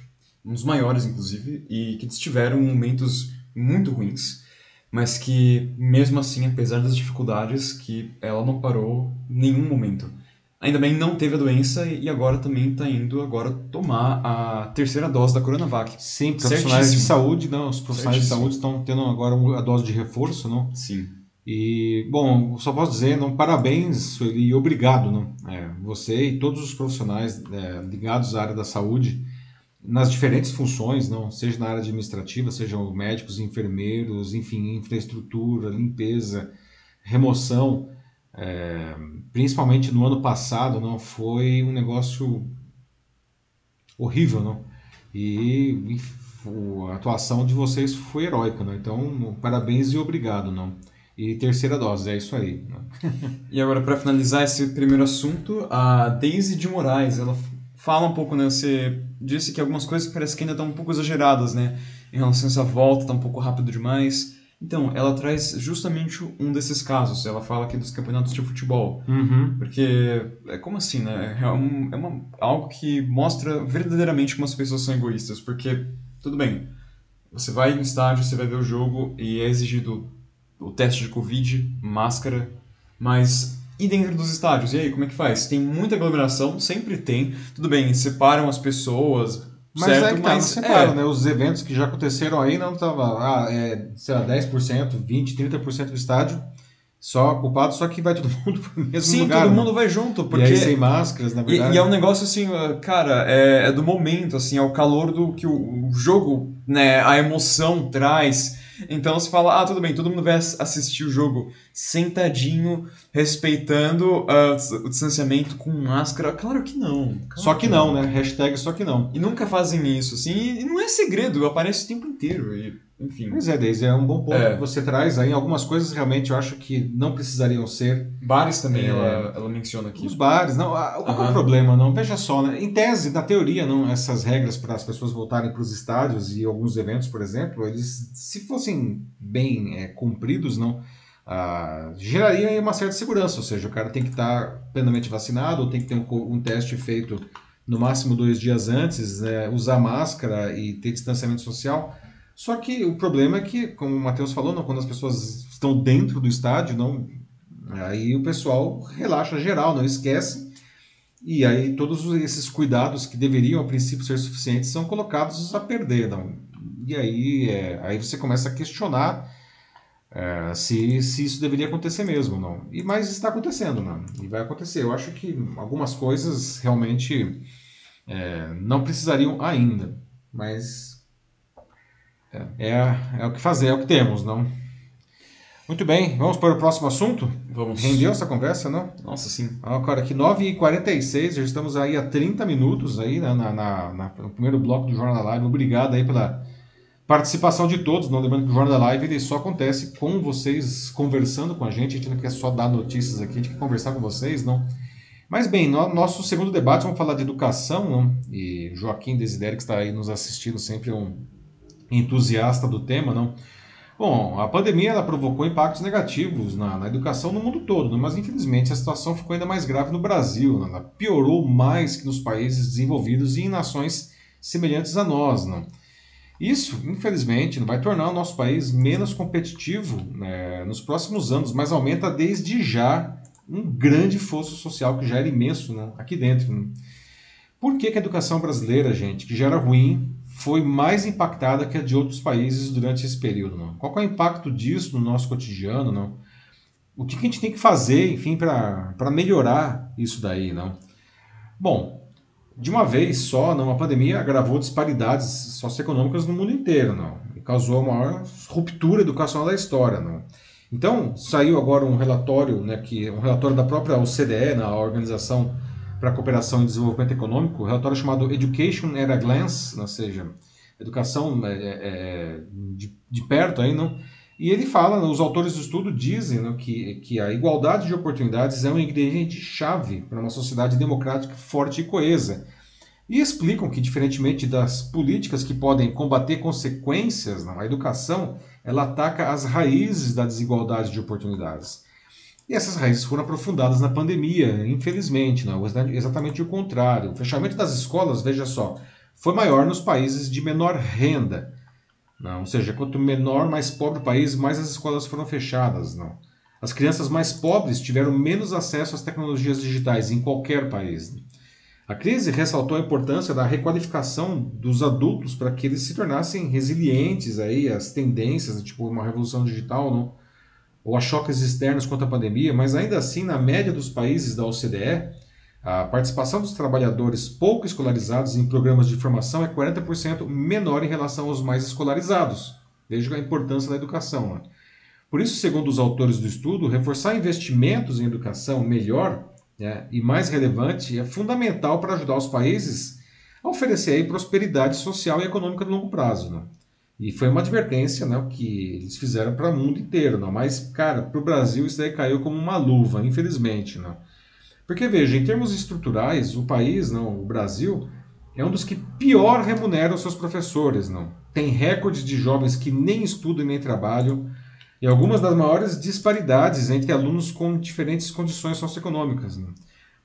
um dos maiores, inclusive, e que tiveram momentos muito ruins, mas que, mesmo assim, apesar das dificuldades, que ela não parou nenhum momento. Ainda bem não teve a doença e agora também está indo agora tomar a terceira dose da Coronavac. Sim, profissionais Certíssimo. de saúde, não, os profissionais Certíssimo. de saúde estão tendo agora a dose de reforço, não? Sim. E, bom, só posso dizer, não, parabéns e obrigado, não? É, você e todos os profissionais é, ligados à área da saúde, nas diferentes funções, não, seja na área administrativa, sejam médicos, enfermeiros, enfim, infraestrutura, limpeza, remoção, é, principalmente no ano passado, não foi um negócio horrível, não? E, a atuação de vocês foi heróica, não? Então, parabéns e obrigado, não? e terceira dose, é isso aí. *laughs* e agora, para finalizar esse primeiro assunto, a Daisy de Moraes, ela fala um pouco, né? Você disse que algumas coisas parece que ainda estão um pouco exageradas, né? Em relação a essa volta, tá um pouco rápido demais. Então, ela traz justamente um desses casos. Ela fala aqui dos campeonatos de futebol. Uhum. Porque, é como assim, né? É, um, é uma, algo que mostra verdadeiramente como as pessoas são egoístas. Porque, tudo bem, você vai no estádio, você vai ver o jogo e é exigido o teste de Covid, máscara, mas e dentro dos estádios? E aí, como é que faz? Tem muita aglomeração, sempre tem. Tudo bem, separam as pessoas, mas certo, é que tá, mas separam, é. né? Os eventos que já aconteceram aí não tava, ah, é, sei lá, 10%, 20%, 30% do estádio só culpado, só que vai todo *laughs* mundo pro mesmo Sim, lugar. Sim, todo né? mundo vai junto. Porque... E aí sem máscaras, na verdade. E, e, é um negócio assim, ah, cara, é, é, do momento, assim, é o calor do que o, o jogo, né, a emoção traz. Então você fala, ah, tudo bem, todo mundo vai assistir o jogo sentadinho, respeitando uh, o distanciamento com máscara. Claro que não. Claro só que não, né? Hashtag só que não. E nunca fazem isso, assim, e não é segredo, aparece o tempo inteiro. E enfim. Pois é, Deise, é um bom ponto é. que você traz aí. Algumas coisas realmente eu acho que não precisariam ser. Bares também, é, ela, ela menciona aqui. Os bares, não. Qual é o problema? Não, veja só, né? Em tese, na teoria, não, essas regras para as pessoas voltarem para os estádios e alguns eventos, por exemplo, eles, se fossem bem é, cumpridos, não. Ah, geraria uma certa segurança, ou seja, o cara tem que estar tá plenamente vacinado, ou tem que ter um, um teste feito no máximo dois dias antes, né, usar máscara e ter distanciamento social. Só que o problema é que, como o Matheus falou, não, quando as pessoas estão dentro do estádio, não, aí o pessoal relaxa geral, não esquece. E aí todos esses cuidados que deveriam a princípio ser suficientes são colocados a perder. Não? E aí, é, aí você começa a questionar é, se, se isso deveria acontecer mesmo. não. E Mas está acontecendo, não? e vai acontecer. Eu acho que algumas coisas realmente é, não precisariam ainda. Mas é, é, é o que fazer, é o que temos, não? Muito bem, vamos para o próximo assunto? Vamos. Rendeu essa conversa, não? Nossa, sim. Ah, cara, aqui 9h46, já estamos aí há 30 minutos aí né, na, na, na, no primeiro bloco do Jornal Live. Obrigado aí pela participação de todos. Não lembrando que o Jornal Live ele só acontece com vocês conversando com a gente. A gente não quer só dar notícias aqui, a gente quer conversar com vocês, não? Mas bem, no nosso segundo debate vamos falar de educação, não? E Joaquim Desidério, que está aí nos assistindo, sempre um entusiasta do tema, não? Bom, a pandemia ela provocou impactos negativos na, na educação no mundo todo, né? mas infelizmente a situação ficou ainda mais grave no Brasil. Né? Ela piorou mais que nos países desenvolvidos e em nações semelhantes a nós. Né? Isso, infelizmente, vai tornar o nosso país menos competitivo né, nos próximos anos, mas aumenta desde já um grande fosso social que já era imenso né, aqui dentro. Né? Por que, que a educação brasileira, gente, que já era ruim, foi mais impactada que a de outros países durante esse período? Não? Qual é o impacto disso no nosso cotidiano? Não? O que, a gente tem que fazer, enfim, para melhorar isso daí? Não? Bom, de uma vez só, não, a pandemia agravou disparidades socioeconômicas no mundo inteiro, não, e causou a maior ruptura educacional da história, não. Então saiu agora um relatório, né, que um relatório da própria OCDE, na Organização para a Cooperação e Desenvolvimento Econômico, um relatório chamado Education at a Glance, ou seja, educação é, é, é de, de perto aí, não e ele fala, os autores do estudo dizem que, que a igualdade de oportunidades é um ingrediente chave para uma sociedade democrática forte e coesa. E explicam que, diferentemente das políticas que podem combater consequências, não, a educação ela ataca as raízes da desigualdade de oportunidades. E essas raízes foram aprofundadas na pandemia, infelizmente, não, exatamente o contrário. O fechamento das escolas, veja só, foi maior nos países de menor renda não, ou seja, quanto menor, mais pobre o país, mais as escolas foram fechadas. Não. As crianças mais pobres tiveram menos acesso às tecnologias digitais em qualquer país. A crise ressaltou a importância da requalificação dos adultos para que eles se tornassem resilientes aí às tendências, tipo uma revolução digital, não? Ou a choques externos contra a pandemia, mas ainda assim, na média dos países da OCDE, a participação dos trabalhadores pouco escolarizados em programas de formação é 40% menor em relação aos mais escolarizados. Veja a importância da educação. Né? Por isso, segundo os autores do estudo, reforçar investimentos em educação melhor né, e mais relevante é fundamental para ajudar os países a oferecer prosperidade social e econômica no longo prazo. Né? E foi uma advertência né, que eles fizeram para o mundo inteiro. Né? Mas, cara, para o Brasil isso daí caiu como uma luva, infelizmente. Né? Porque veja, em termos estruturais, o país, não, o Brasil, é um dos que pior remunera os seus professores, não. Tem recordes de jovens que nem estudam nem trabalham e algumas das maiores disparidades entre alunos com diferentes condições socioeconômicas. Não.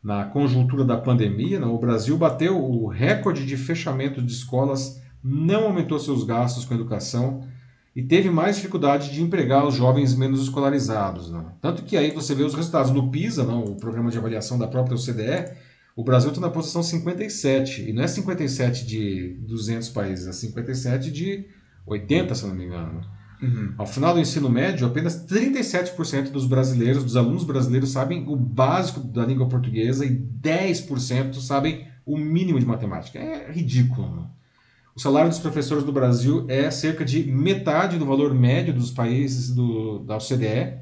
Na conjuntura da pandemia, não, o Brasil bateu o recorde de fechamento de escolas, não aumentou seus gastos com educação e teve mais dificuldade de empregar os jovens menos escolarizados. Né? Tanto que aí você vê os resultados no PISA, não, o programa de avaliação da própria OCDE, o Brasil está na posição 57, e não é 57 de 200 países, é 57 de 80, se não me engano. Uhum. Ao final do ensino médio, apenas 37% dos brasileiros, dos alunos brasileiros, sabem o básico da língua portuguesa e 10% sabem o mínimo de matemática. É ridículo. Né? O salário dos professores do Brasil é cerca de metade do valor médio dos países do, da OCDE.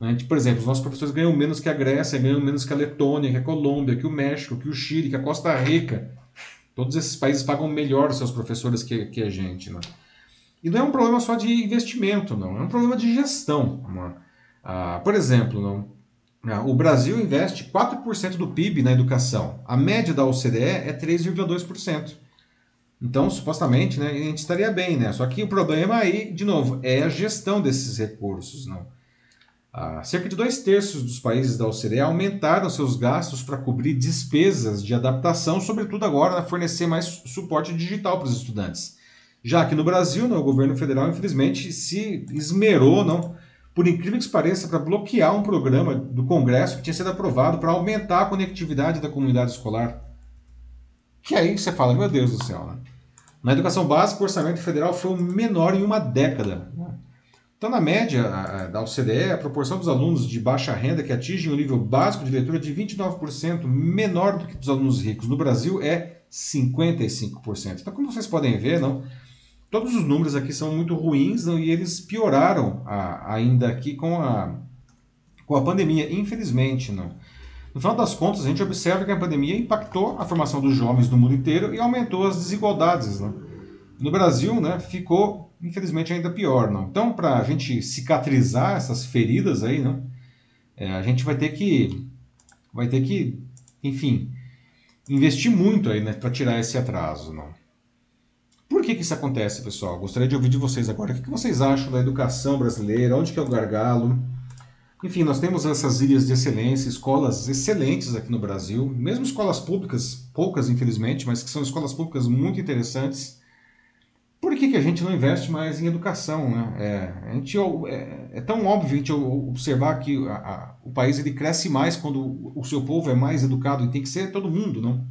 Né? Por exemplo, os nossos professores ganham menos que a Grécia, ganham menos que a Letônia, que a Colômbia, que o México, que o Chile, que a Costa Rica. Todos esses países pagam melhor seus professores que, que a gente. Né? E não é um problema só de investimento, não. É um problema de gestão. Né? Ah, por exemplo, não, ah, o Brasil investe 4% do PIB na educação. A média da OCDE é 3,2%. Então, supostamente, né, a gente estaria bem, né? Só que o problema aí, de novo, é a gestão desses recursos, não? Ah, cerca de dois terços dos países da OCDE aumentaram seus gastos para cobrir despesas de adaptação, sobretudo agora na fornecer mais suporte digital para os estudantes. Já que no Brasil, né, o governo federal, infelizmente, se esmerou, não, por incrível que pareça, para bloquear um programa do Congresso que tinha sido aprovado para aumentar a conectividade da comunidade escolar. Que aí você fala, meu Deus do céu, né? Na educação básica, o orçamento federal foi o menor em uma década. Então, na média da OCDE, a proporção dos alunos de baixa renda que atingem o nível básico de leitura é de 29% menor do que dos alunos ricos. No Brasil, é 55%. Então, como vocês podem ver, não, todos os números aqui são muito ruins não, e eles pioraram a, ainda aqui com a, com a pandemia, infelizmente. Não. No final das contas, a gente observa que a pandemia impactou a formação dos jovens no mundo inteiro e aumentou as desigualdades. Né? No Brasil, né, ficou, infelizmente, ainda pior. Não? Então, para a gente cicatrizar essas feridas aí, né, é, a gente vai ter que, vai ter que, enfim, investir muito aí né, para tirar esse atraso. Não? Por que, que isso acontece, pessoal? Gostaria de ouvir de vocês agora. O que, que vocês acham da educação brasileira? Onde que é o gargalo? Enfim, nós temos essas ilhas de excelência, escolas excelentes aqui no Brasil, mesmo escolas públicas, poucas infelizmente, mas que são escolas públicas muito interessantes. Por que, que a gente não investe mais em educação? Né? É, a gente, é, é tão óbvio a gente observar que a, a, o país ele cresce mais quando o seu povo é mais educado, e tem que ser todo mundo, não?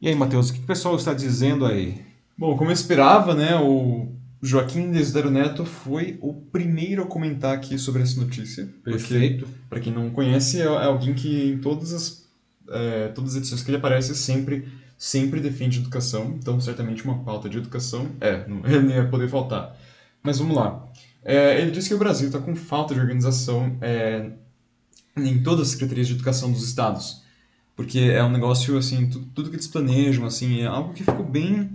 E aí, Matheus, o que o pessoal está dizendo aí? Bom, como eu esperava, né, o Joaquim Desidero Neto foi o primeiro a comentar aqui sobre essa notícia. Perfeito. Para quem não conhece, é, é alguém que em todas as, é, todas as edições que ele aparece sempre, sempre defende educação. Então, certamente uma pauta de educação é, não, *laughs* não ia poder faltar. Mas vamos lá. É, ele disse que o Brasil está com falta de organização é, em todas as secretarias de educação dos estados. Porque é um negócio, assim, tudo, tudo que eles planejam, assim, é algo que ficou bem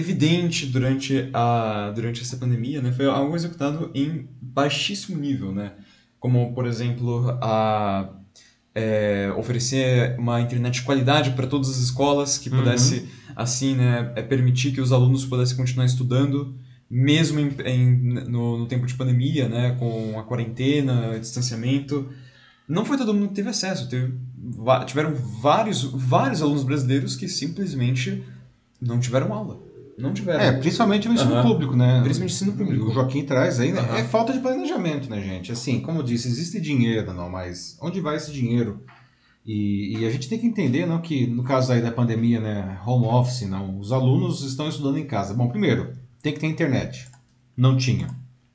evidente durante, a, durante essa pandemia, né, foi algo executado em baixíssimo nível, né, como, por exemplo, a, é, oferecer uma internet de qualidade para todas as escolas, que pudesse, uhum. assim, né, é, permitir que os alunos pudessem continuar estudando, mesmo em, em, no, no, tempo de pandemia, né, com a quarentena, distanciamento. Não foi todo mundo que teve acesso, teve, tiveram vários, vários alunos brasileiros que simplesmente não tiveram aula. Não tiveram. É, principalmente no ensino uhum. público, né? Principalmente no ensino público. O Joaquim traz aí, né? Uhum. É falta de planejamento, né, gente? Assim, como eu disse, existe dinheiro, não, mas onde vai esse dinheiro? E, e, a gente tem que entender, não, que no caso aí da pandemia, né, home office, não, os alunos estão estudando em casa. Bom, primeiro, tem que ter internet. Não tinha.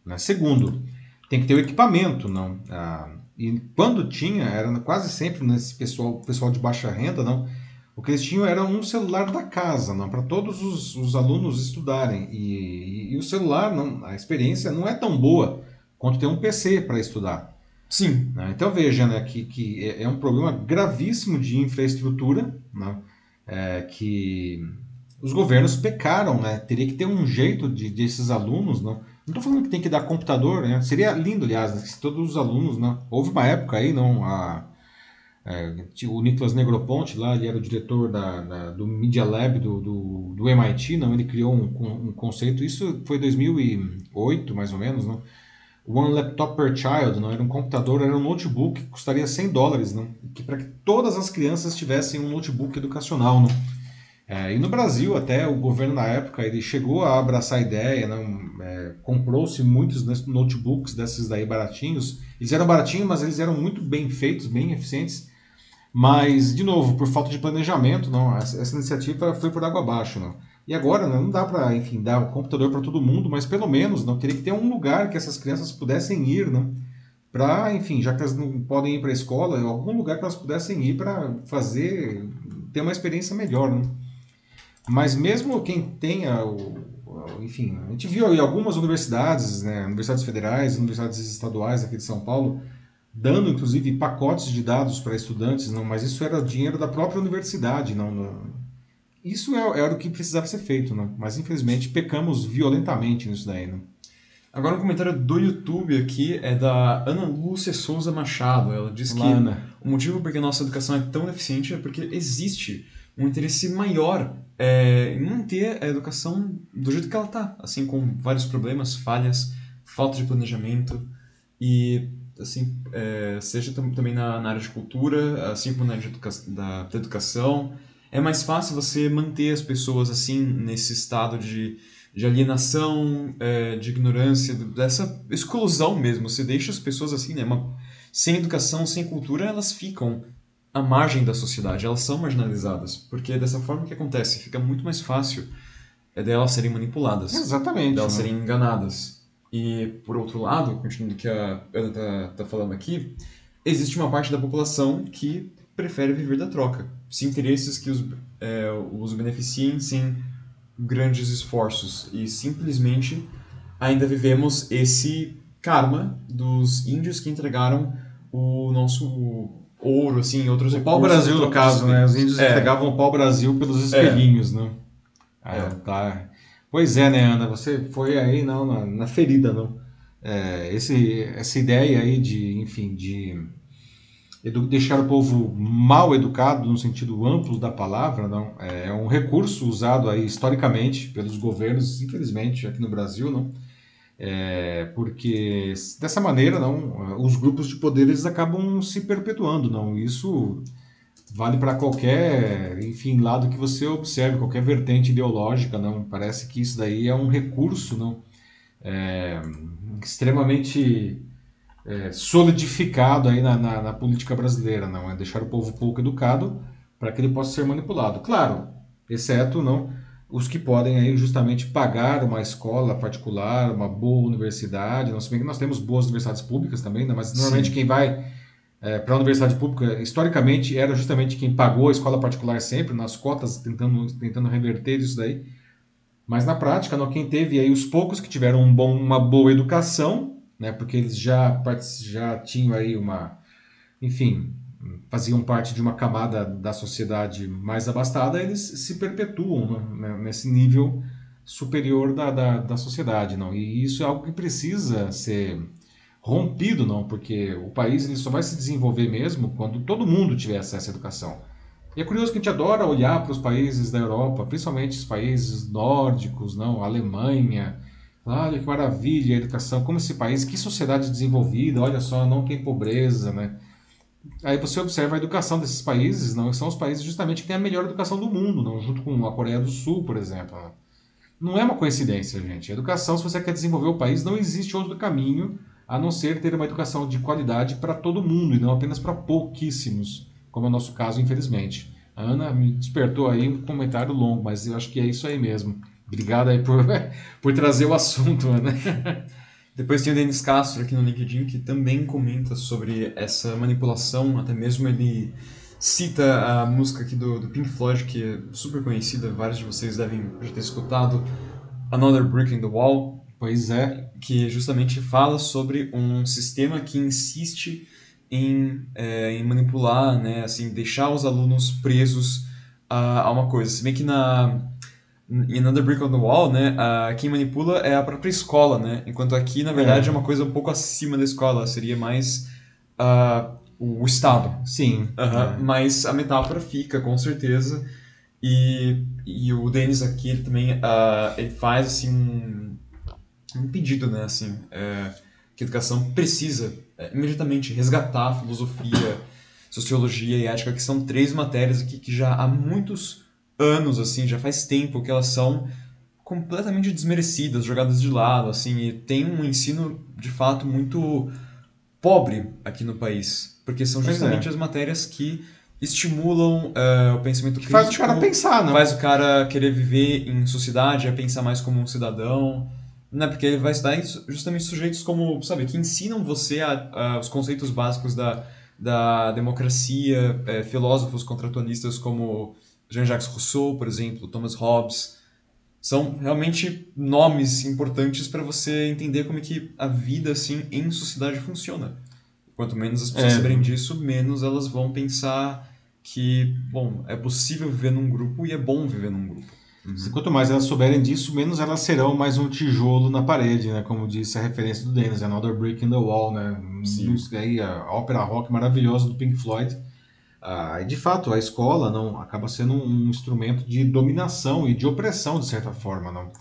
Né? Segundo, tem que ter o equipamento, não. Ah, e quando tinha, era quase sempre nesse pessoal, pessoal de baixa renda, não o que eles tinham era um celular da casa, não para todos os, os, alunos estudarem. E, e, e, o celular, não, a experiência não é tão boa quanto ter um PC para estudar. Sim. Né? Então veja né, que, que é, é um problema gravíssimo de infraestrutura, né? é, que os governos pecaram, né? Teria que ter um jeito de desses alunos, não. Não estou falando que tem que dar computador, né? Seria lindo, aliás, né, se todos os alunos, né? Houve uma época aí, não, a é, o Nicolas Negroponte, lá, ele era o diretor da, da, do Media Lab do, do, do, MIT, não? ele criou um, um conceito, isso foi 2008, mais ou menos, não? One Laptop per Child, não? era um computador, era um notebook que custaria 100 dólares, não? que para que todas as crianças tivessem um notebook educacional. Não? É, e no Brasil, até o governo na época, ele chegou a abraçar a ideia, é, comprou-se muitos notebooks desses daí baratinhos. Eles eram baratinhos, mas eles eram muito bem feitos, bem eficientes. Mas, de novo, por falta de planejamento, não, essa, essa iniciativa foi por água abaixo. Não. E agora não dá para, enfim, dar o computador para todo mundo, mas pelo menos não teria que ter um lugar que essas crianças pudessem ir, não, para, enfim, já que elas não podem ir para a escola, algum lugar que elas pudessem ir para fazer, ter uma experiência melhor, não. Mas mesmo quem tenha o, enfim, a gente viu aí algumas universidades, né, universidades federais, universidades estaduais aqui de São Paulo, dando inclusive pacotes de dados para estudantes, não, mas isso era dinheiro da própria universidade, não, não. isso é, era o que precisava ser feito, não, mas infelizmente pecamos violentamente nisso daí, não. Agora um comentário do YouTube aqui é da Ana Lúcia Souza Machado. Ela diz Olá, que Ana. o motivo por que a nossa educação é tão deficiente é porque existe um interesse maior é, em manter a educação do jeito que ela está, assim, com vários problemas, falhas, falta de planejamento e assim, é, seja também na, na, área de cultura, assim como na área educa da, da, educação. É mais fácil você manter as pessoas assim nesse estado de, de alienação, é, de ignorância, dessa exclusão mesmo. Você deixa as pessoas assim, né? Uma, sem educação, sem cultura, elas ficam à margem da sociedade, elas são marginalizadas. Porque é dessa forma que acontece, fica muito mais fácil é delas serem manipuladas. Exatamente. Delas né? serem enganadas. E, por outro lado, continuando o que a Ana está tá falando aqui, existe uma parte da população que prefere viver da troca. Se interesses que os, é, os beneficiem sem grandes esforços. E simplesmente ainda vivemos esse karma dos índios que entregaram o nosso ouro, assim, outros o pau Brasil, no caso, né? Os índios é. entregavam o pau Brasil pelos é. espelhinhos, é. né? Ah, é. tá. Pois é, né, Ana? Você foi aí não, na, na ferida, não? É, esse, essa ideia aí de, enfim, de deixar o povo mal educado no sentido amplo da palavra, não é um recurso usado aí historicamente pelos governos, infelizmente aqui no Brasil, não, é, porque dessa maneira não, os grupos de poder eles acabam se perpetuando, não, isso vale para qualquer, enfim, lado que você observe, qualquer vertente ideológica, não, parece que isso daí é um recurso, não, é, extremamente é, solidificado aí na, na, na, política brasileira, não é deixar o povo pouco educado para que ele possa ser manipulado. Claro, exceto não os que podem aí justamente pagar uma escola particular, uma boa universidade. Não se bem que nós temos boas universidades públicas também, né? mas normalmente Sim. quem vai é, para a universidade pública, historicamente, era justamente quem pagou a escola particular sempre, nas cotas, tentando, tentando reverter isso daí. Mas na prática, não, quem teve aí os poucos que tiveram um bom, uma boa educação, né? Porque eles já já tinham aí uma, enfim, faziam parte de uma camada da sociedade mais abastada, eles se perpetuam né? nesse nível superior da, da, da sociedade, não? E isso é algo que precisa ser rompido, não? Porque o país ele só vai se desenvolver mesmo quando todo mundo tiver acesso à educação. E é curioso que a gente adora olhar para os países da Europa, principalmente os países nórdicos, não? Alemanha, Olha que maravilha a educação, como esse país, que sociedade desenvolvida, olha só, não tem pobreza, né? Aí você observa a educação desses países, não são os países justamente que têm a melhor educação do mundo, não junto com a Coreia do Sul, por exemplo. Não é uma coincidência, gente. A educação, se você quer desenvolver o país, não existe outro caminho a não ser ter uma educação de qualidade para todo mundo e não apenas para pouquíssimos, como é o nosso caso, infelizmente. A Ana me despertou aí um comentário longo, mas eu acho que é isso aí mesmo. Obrigado aí por, *laughs* por trazer o assunto, né? *laughs* Depois tem o Denis Castro aqui no LinkedIn que também comenta sobre essa manipulação, até mesmo ele cita a música aqui do, do Pink Floyd, que é super conhecida, vários de vocês devem já ter escutado, Another Brick in the Wall. Pois é. Que justamente fala sobre um sistema que insiste em, é, em manipular, né, assim, deixar os alunos presos a, a uma coisa. Se bem que na em Another Brick on the Wall, né, a, quem manipula é a própria escola, né? Enquanto aqui, na verdade, é, é uma coisa um pouco acima da escola, seria mais uh, o Estado. Sim. é. Mas a metáfora fica, com certeza. E, e o Denis aqui ele também uh, ele faz assim um, um pedido, né, assim, é, que a educação precisa é, imediatamente resgatar a filosofia, sociologia e ética, que são três matérias aqui que já há muitos anos, assim, já faz tempo que elas são completamente desmerecidas, jogadas de lado, assim, e tem um ensino de fato muito pobre aqui no país, porque são justamente é. as matérias que estimulam uh, o pensamento que crítico. Faz o cara pensar, não? Faz o cara querer viver em sociedade, a pensar mais como um cidadão, né? Porque ele vai estudar justamente sujeitos como, sabe, que ensinam você a, a, os conceitos básicos da, da democracia, é, filósofos contratualistas como Jean-Jacques Rousseau, por exemplo, Thomas Hobbes, são realmente nomes importantes para você entender como é que a vida assim em sociedade funciona. Quanto menos as pessoas é. saberem disso, menos elas vão pensar que, bom, é possível viver num grupo e é bom viver num grupo. Uhum. Quanto mais elas souberem disso, menos elas serão mais um tijolo na parede, né? Como disse a referência do Dennis, Another Brick in the Wall, né? Sim. Aí, a ópera rock maravilhosa do Pink Floyd ah, de fato, a escola não acaba sendo um instrumento de dominação e de opressão, de certa forma. Não?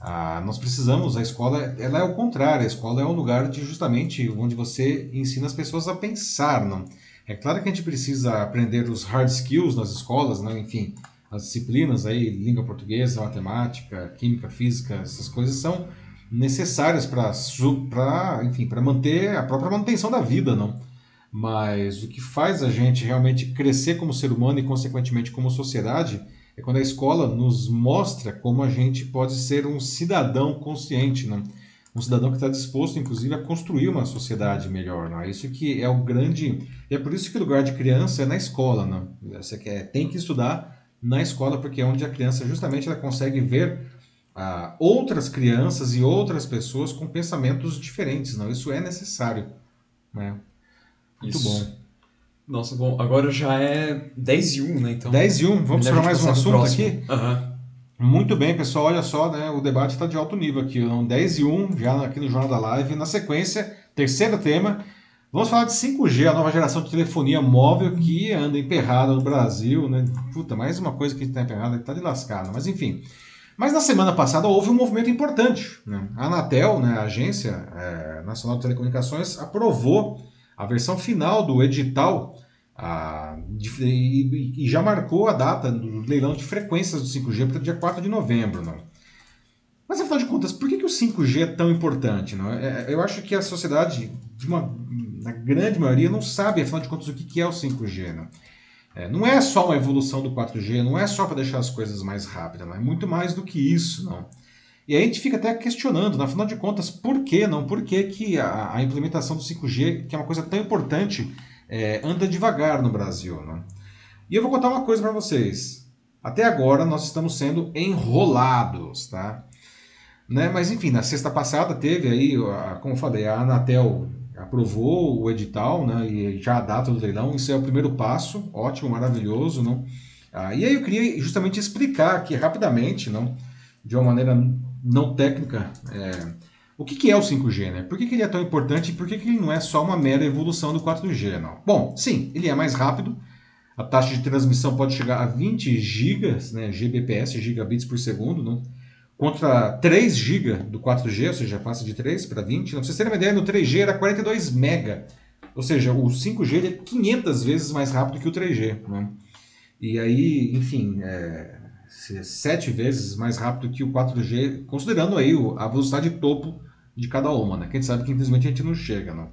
Ah, nós precisamos, a escola ela é o contrário, a escola é um lugar de justamente onde você ensina as pessoas a pensar. Não? É claro que a gente precisa aprender os hard skills nas escolas, não? enfim, as disciplinas aí, língua portuguesa, matemática, química, física, essas coisas são necessárias para, enfim, para manter a própria manutenção da vida, não? Mas o que faz a gente realmente crescer como ser humano e, consequentemente, como sociedade é quando a escola nos mostra como a gente pode ser um cidadão consciente, né? um cidadão que está disposto, inclusive, a construir uma sociedade melhor. Não é isso que é o grande. É por isso que o lugar de criança é na escola. Não? Você quer, tem que estudar na escola, porque é onde a criança justamente ela consegue ver ah, outras crianças e outras pessoas com pensamentos diferentes. Não, isso é necessário. Né? Muito Isso. bom. Nossa, bom, agora já é 10 e 1, né? Então, 10 e 1, vamos para mais um assunto aqui? Uhum. Muito bem, pessoal, olha só, né? O debate está de alto nível aqui. Então, 10 e 1, já aqui no Jornal da Live. Na sequência, terceiro tema, Vamos falar de 5G, a nova geração de telefonia móvel que anda emperrada no Brasil, né? Puta, mais uma coisa que está emperrada, está de lascada, mas enfim. Mas na semana passada houve um movimento importante. Né? A Anatel, né, a Agência é, Nacional de Telecomunicações, aprovou a versão final do edital a, de, e, e, já marcou a data do leilão de frequências do 5G para o dia 4 de novembro. Não? Mas afinal de contas, por que, que o 5G é tão importante? Não? É, eu acho que a sociedade, de uma, na grande maioria, não sabe, afinal de contas, o que, que é o 5G. Não? É, não é só uma evolução do 4G, não é só para deixar as coisas mais rápidas, é muito mais do que isso. Não? E aí a gente fica até questionando, né? afinal de contas, por que não? Por que, que a, a implementação do 5G, que é uma coisa tão importante, é, anda devagar no Brasil? E eu vou contar uma coisa para vocês. Até agora nós estamos sendo enrolados, tá? Né? Mas enfim, na sexta passada teve aí, como eu falei, a Anatel aprovou o edital né? e já a data do leilão. Isso é o primeiro passo, ótimo, maravilhoso. Não? Ah, e aí eu queria justamente explicar aqui rapidamente, não? de uma maneira não técnica, é, o que, que, é o 5G, né? Por que, que ele é tão importante e por que, que ele não é só uma mera evolução do 4G, não? Bom, sim, ele é mais rápido, a taxa de transmissão pode chegar a 20 gigas, né, GBps, gigabits por segundo, não? Contra 3 GB do 4G, ou seja, passa de 3 para 20. Para vocês terem uma ideia, no 3G era 42 MB. Ou seja, o 5G é 500 vezes mais rápido que o 3G. Né? E aí, enfim, é, sete vezes mais rápido que o 4G, considerando aí a velocidade topo de cada uma, né? Que a gente sabe que infelizmente a gente não chega, não.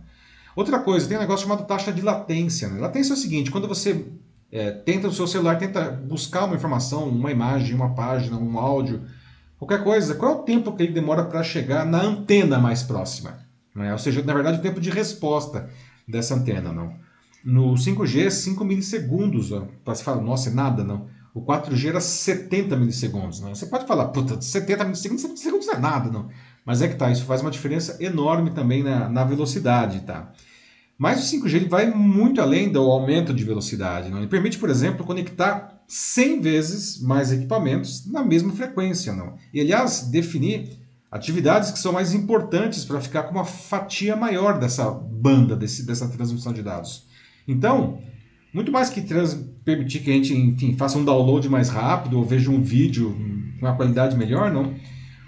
Outra coisa, tem um negócio chamado taxa de latência. Né? Latência é o seguinte, quando você é, tenta o seu celular, tenta buscar uma informação, uma imagem, uma página, um áudio, qualquer coisa, qual é o tempo que ele demora para chegar na antena mais próxima? Né? Ou seja, na verdade, o tempo de resposta dessa antena. não. No 5G, 5 milissegundos. Para se falar, nossa, é nada, não. O 4G era 70 milissegundos. Não? Você pode falar, puta, 70 milissegundos, 70 segundos é nada, não. Mas é que tá, isso faz uma diferença enorme também na, na velocidade, tá? Mas o 5G ele vai muito além do aumento de velocidade. Não? Ele permite, por exemplo, conectar 100 vezes mais equipamentos na mesma frequência. Não? E, aliás, definir atividades que são mais importantes para ficar com uma fatia maior dessa banda, desse, dessa transmissão de dados. Então, muito mais que permitir que a gente enfim, faça um download mais rápido ou veja um vídeo com uma qualidade melhor, não.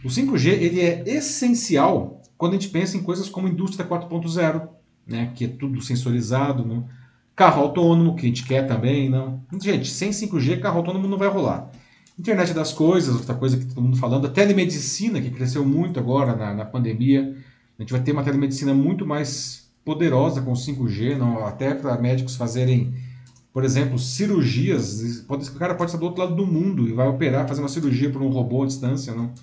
O 5G ele é essencial quando a gente pensa em coisas como indústria 4.0, né, que é tudo sensorizado, não Carro autônomo, que a gente quer também, não. Gente, sem 5G, carro autônomo não vai rolar. Internet das coisas, outra coisa que todo mundo falando, a telemedicina, que cresceu muito agora na, na pandemia. A gente vai ter uma telemedicina muito mais poderosa com 5G, não, até para médicos fazerem, por exemplo, cirurgias. Pode, o cara pode estar do outro lado do mundo e vai operar, fazer uma cirurgia por um robô à distância. Não?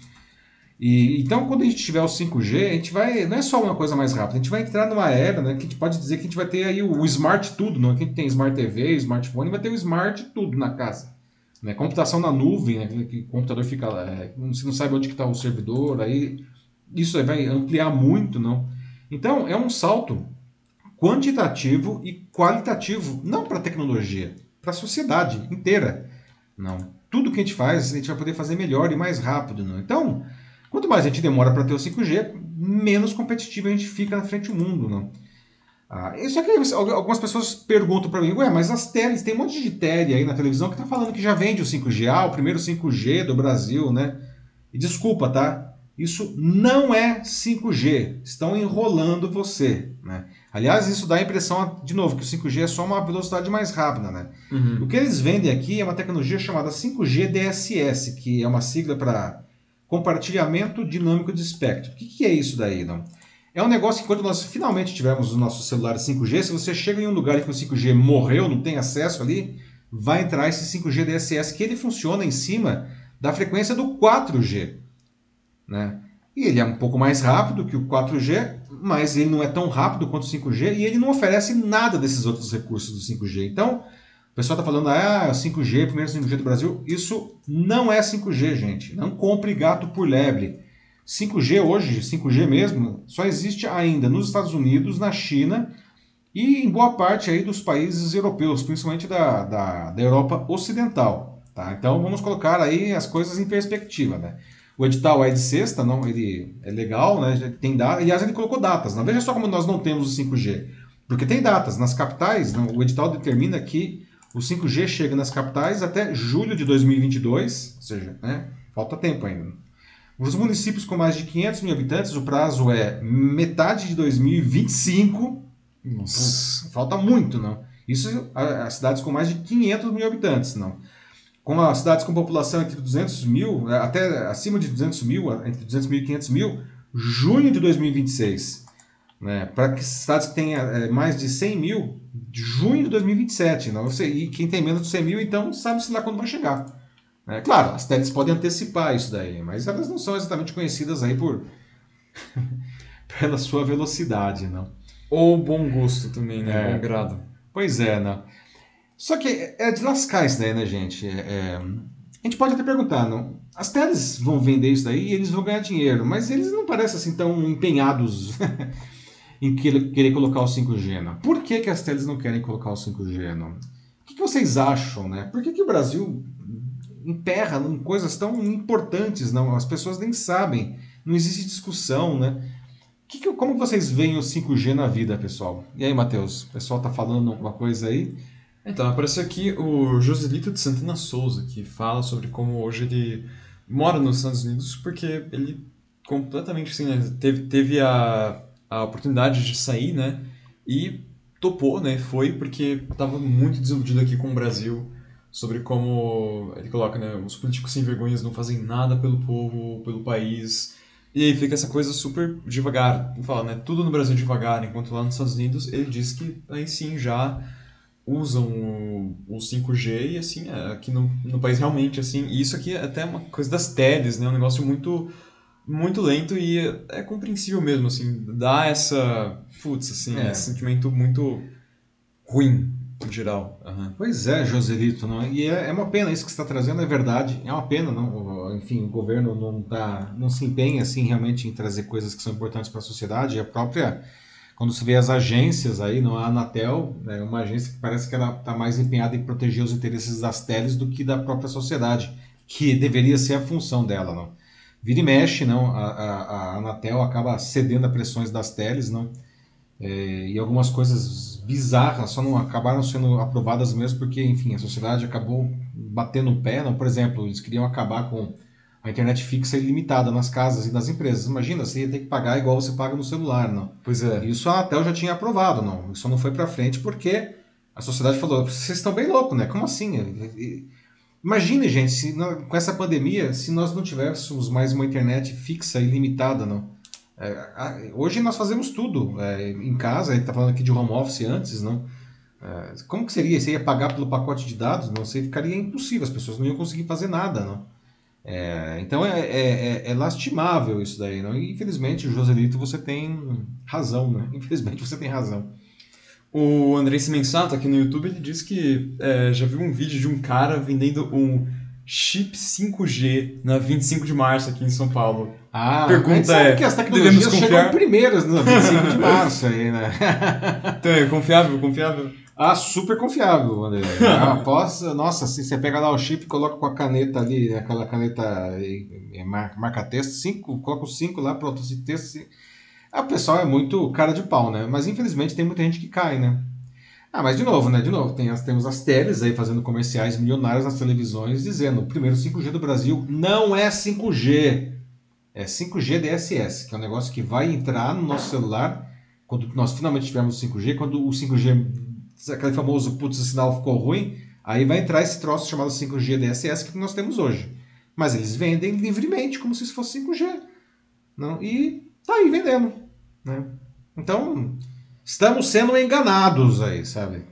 E, então, quando a gente tiver o 5G, a gente vai. Não é só uma coisa mais rápida, a gente vai entrar numa era né, que a gente pode dizer que a gente vai ter aí o, smart tudo, não? É que a gente tem smart TV, smartphone, vai ter o smart tudo na casa. Né? Computação na nuvem, né? que o computador fica. É, você não sabe onde está o servidor, aí isso vai ampliar muito, não? Então, é um salto quantitativo e qualitativo, não para a tecnologia, para a sociedade inteira. Não. Tudo que a gente faz, a gente vai poder fazer melhor e mais rápido. Não? Então, Quanto mais a gente demora para ter o 5G, menos competitivo a gente fica na frente do mundo. Não? Ah, só que algumas pessoas perguntam para mim, ué, mas as teles, tem um monte de tele aí na televisão que está falando que já vende o 5G, ah, o primeiro 5G do Brasil, né? E desculpa, tá? Isso não é 5G. Estão enrolando você, né? Aliás, isso dá a impressão, de novo, que o 5G é só uma velocidade mais rápida, né? Uhum. O que eles vendem aqui é uma tecnologia chamada 5G DSS, que é uma sigla para compartilhamento dinâmico de espectro. O que, que é isso daí, não? É um negócio que quando nós finalmente tivermos os nossos celulares 5G, se você chega em um lugar que o 5G morreu, não tem acesso ali, vai entrar esse 5G DSS, que ele funciona em cima da frequência do 4G. Né? E ele é um pouco mais rápido que o 4G, mas ele não é tão rápido quanto o 5G e ele não oferece nada desses outros recursos do 5G. Então, pessoal está falando, ah, 5G, primeiro 5G do Brasil. Isso não é 5G, gente. Não compre gato por lebre. 5G hoje, 5G mesmo, só existe ainda nos Estados Unidos, na China e em boa parte aí dos países europeus, principalmente da, da, da Europa Ocidental. Tá? Então vamos colocar aí as coisas em perspectiva. Né? O edital é de sexta, não, ele é legal, né? tem data, aliás, ele colocou datas. Não? Veja só como nós não temos o 5G. Porque tem datas. Nas capitais, não, o edital determina que o 5G chega nas capitais até julho de 2022, ou seja, né, falta tempo ainda. Os municípios com mais de 500 mil habitantes, o prazo é metade de 2025. Nossa. Falta muito, não. Isso as cidades com mais de 500 mil habitantes, não. Com as cidades com população entre 200 mil, é, até acima de 200 mil, entre 200 mil e 500 mil, junho de 2026. Né? Para que cidades que tenham é, mais de 100 mil, junho de 2027. Não? E quem tem menos de 100 mil, então sabe-se lá quando vai chegar. É, claro, as teles podem antecipar isso daí, mas elas não são exatamente conhecidas aí por *laughs* pela sua velocidade, não. Ou bom gosto também, né? É. Bom grado. Pois é, não. Só que é de lascar isso daí, né, gente? É, é... A gente pode até perguntar, não? As teles vão vender isso daí e eles vão ganhar dinheiro, mas eles não parecem assim tão empenhados *laughs* em querer colocar o 5G, não? Por que, que as teles não querem colocar o 5G, não? O que, que vocês acham, né? Por que, que o Brasil emperra em coisas tão importantes, não? As pessoas nem sabem, não existe discussão, né? Que que, como vocês veem o 5G na vida, pessoal? E aí, Matheus? O pessoal tá falando alguma coisa aí? Então, apareceu aqui o Joselito de Santana Souza, que fala sobre como hoje ele mora nos Estados Unidos porque ele completamente assim, né, teve, teve a, a oportunidade de sair, né? E topou, né? Foi porque estava muito desiludido aqui com o Brasil sobre como ele coloca, né? Os políticos sem vergonhas não fazem nada pelo povo, pelo país. E aí fica essa coisa super devagar. Fala, né? Tudo no Brasil devagar, enquanto lá nos Estados Unidos ele diz que aí sim já usam o, o 5G e assim, é, aqui no, no país realmente assim, e isso aqui é até uma coisa das TEDs, né? Um negócio muito muito lento e é, é compreensível mesmo, assim, dá essa, putz, assim, é. esse sentimento muito ruim, em geral. Uhum. Pois é, Joselito, não? e é, é uma pena isso que você está trazendo, é verdade, é uma pena, não? enfim, o governo não, tá, não se empenha, assim, realmente em trazer coisas que são importantes para a sociedade, a própria quando se vê as agências aí, não a Anatel, é uma agência que parece que ela está mais empenhada em proteger os interesses das teles do que da própria sociedade, que deveria ser a função dela, não. Vira e mexe, não, a, a, a Anatel acaba cedendo a pressões das teles, não, é, e algumas coisas bizarras só não acabaram sendo aprovadas mesmo porque, enfim, a sociedade acabou batendo o pé, não, por exemplo, eles queriam acabar com a internet fixa ilimitada nas casas e nas empresas. Imagina, você ia ter que pagar igual você paga no celular, não? Pois é. Isso a Anatel já tinha aprovado, não. Isso não foi para frente porque a sociedade falou: vocês estão bem loucos, né? Como assim? Imagine, gente, se, com essa pandemia, se nós não tivéssemos mais uma internet fixa ilimitada, não. É, hoje nós fazemos tudo é, em casa, a gente está falando aqui de home office antes, não? É, como que seria? Você ia pagar pelo pacote de dados? Não, você ficaria impossível, as pessoas não iam conseguir fazer nada, não? É, então é, é, é, é, lastimável isso daí. Não? E, infelizmente, Joselito, você tem razão, né? Infelizmente você tem razão. O Andrei Simensato aqui no YouTube ele diz que é, já viu um vídeo de um cara vendendo um chip 5G na 25 de março aqui em São Paulo. Ah, pergunta é, que as tecnologias chegam primeiras na 25 de março aí, né? *laughs* então é confiável, confiável. Ah, super confiável, André. Após, nossa, assim, você pega lá o chip e coloca com a caneta ali, aquela caneta é, marca, marca texto, cinco, coloca os cinco lá, pronto, esse texto. Ah, o pessoal é muito cara de pau, né? Mas infelizmente tem muita gente que cai, né? Ah, mas de novo, né? De novo, tem as, temos as teles aí fazendo comerciais milionários nas televisões dizendo o primeiro 5G do Brasil não é 5G, é 5G DSS, que é um negócio que vai entrar no nosso celular quando nós finalmente tivermos 5G, quando o 5G aquele famoso putz, o sinal ficou ruim, aí vai entrar esse troço chamado 5G DSS que nós temos hoje. Mas eles vendem livremente, como se isso fosse 5G. Não? E tá aí vendendo. Né? Então, estamos sendo enganados aí, sabe?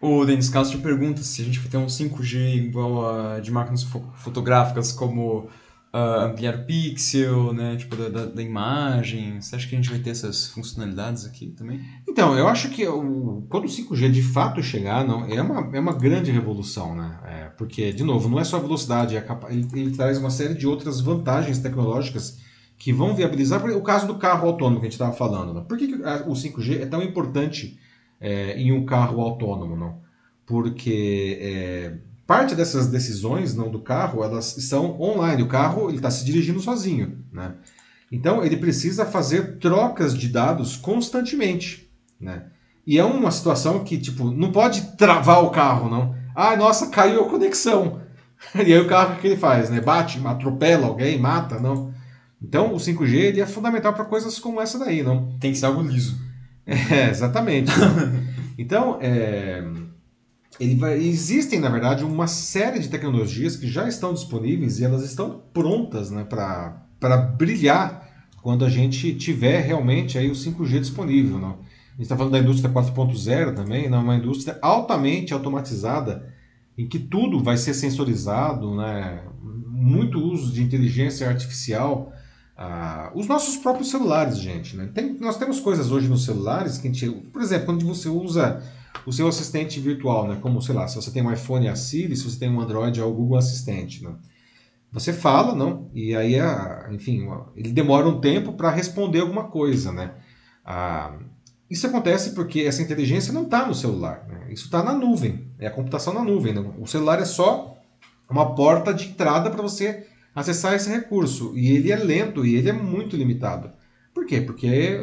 O Denis Castro pergunta se a gente vai ter um 5G igual a de máquinas fotográficas como uh, ampliar o pixel, né? Tipo, da, da, da, imagem. Você acha que a gente vai ter essas funcionalidades aqui também? Então, eu acho que o, quando o 5G de fato chegar, não, é, uma, é uma grande revolução, né? É, porque, de novo, não é só a velocidade, é a ele, ele traz uma série de outras vantagens tecnológicas que vão viabilizar o caso do carro autônomo que a gente estava falando. Né? Por que, o 5G é tão importante é, em um carro autônomo? Não? Porque é, parte dessas decisões não do carro elas são online. O carro ele está se dirigindo sozinho, né? Então ele precisa fazer trocas de dados constantemente. né? E é uma situação que, tipo, não pode travar o carro, não. Ah, nossa, caiu a conexão. *laughs* E aí o carro, o que ele faz, né? Bate, atropela alguém, mata, não. Então, o 5G ele é fundamental para coisas como essa daí, não? Tem que ser algo liso. *laughs* É, exatamente. então, é, vai, existem, na verdade, uma série de tecnologias que já estão disponíveis e elas estão prontas né, para brilhar quando a gente tiver realmente aí o 5G disponível. Não? A gente está falando da indústria 4.0 também, não? uma indústria altamente automatizada em que tudo vai ser sensorizado, né? muito uso de inteligência artificial. Ah, os nossos próprios celulares, gente. Né? Tem, nós temos coisas hoje nos celulares que a gente, por exemplo, quando você usa o seu assistente virtual, né? como, sei lá, se você tem um iPhone, a Siri, se você tem um Android, é o Google Assistente. Né? Você fala, não? E aí, enfim, ele demora um tempo para responder alguma coisa, né? Ah, isso acontece porque essa inteligência não está no celular, né? isso está na nuvem, é a computação na nuvem. Né? O celular é só uma porta de entrada para você acessar esse recurso. E ele é lento e ele é muito limitado. Por quê? Porque é,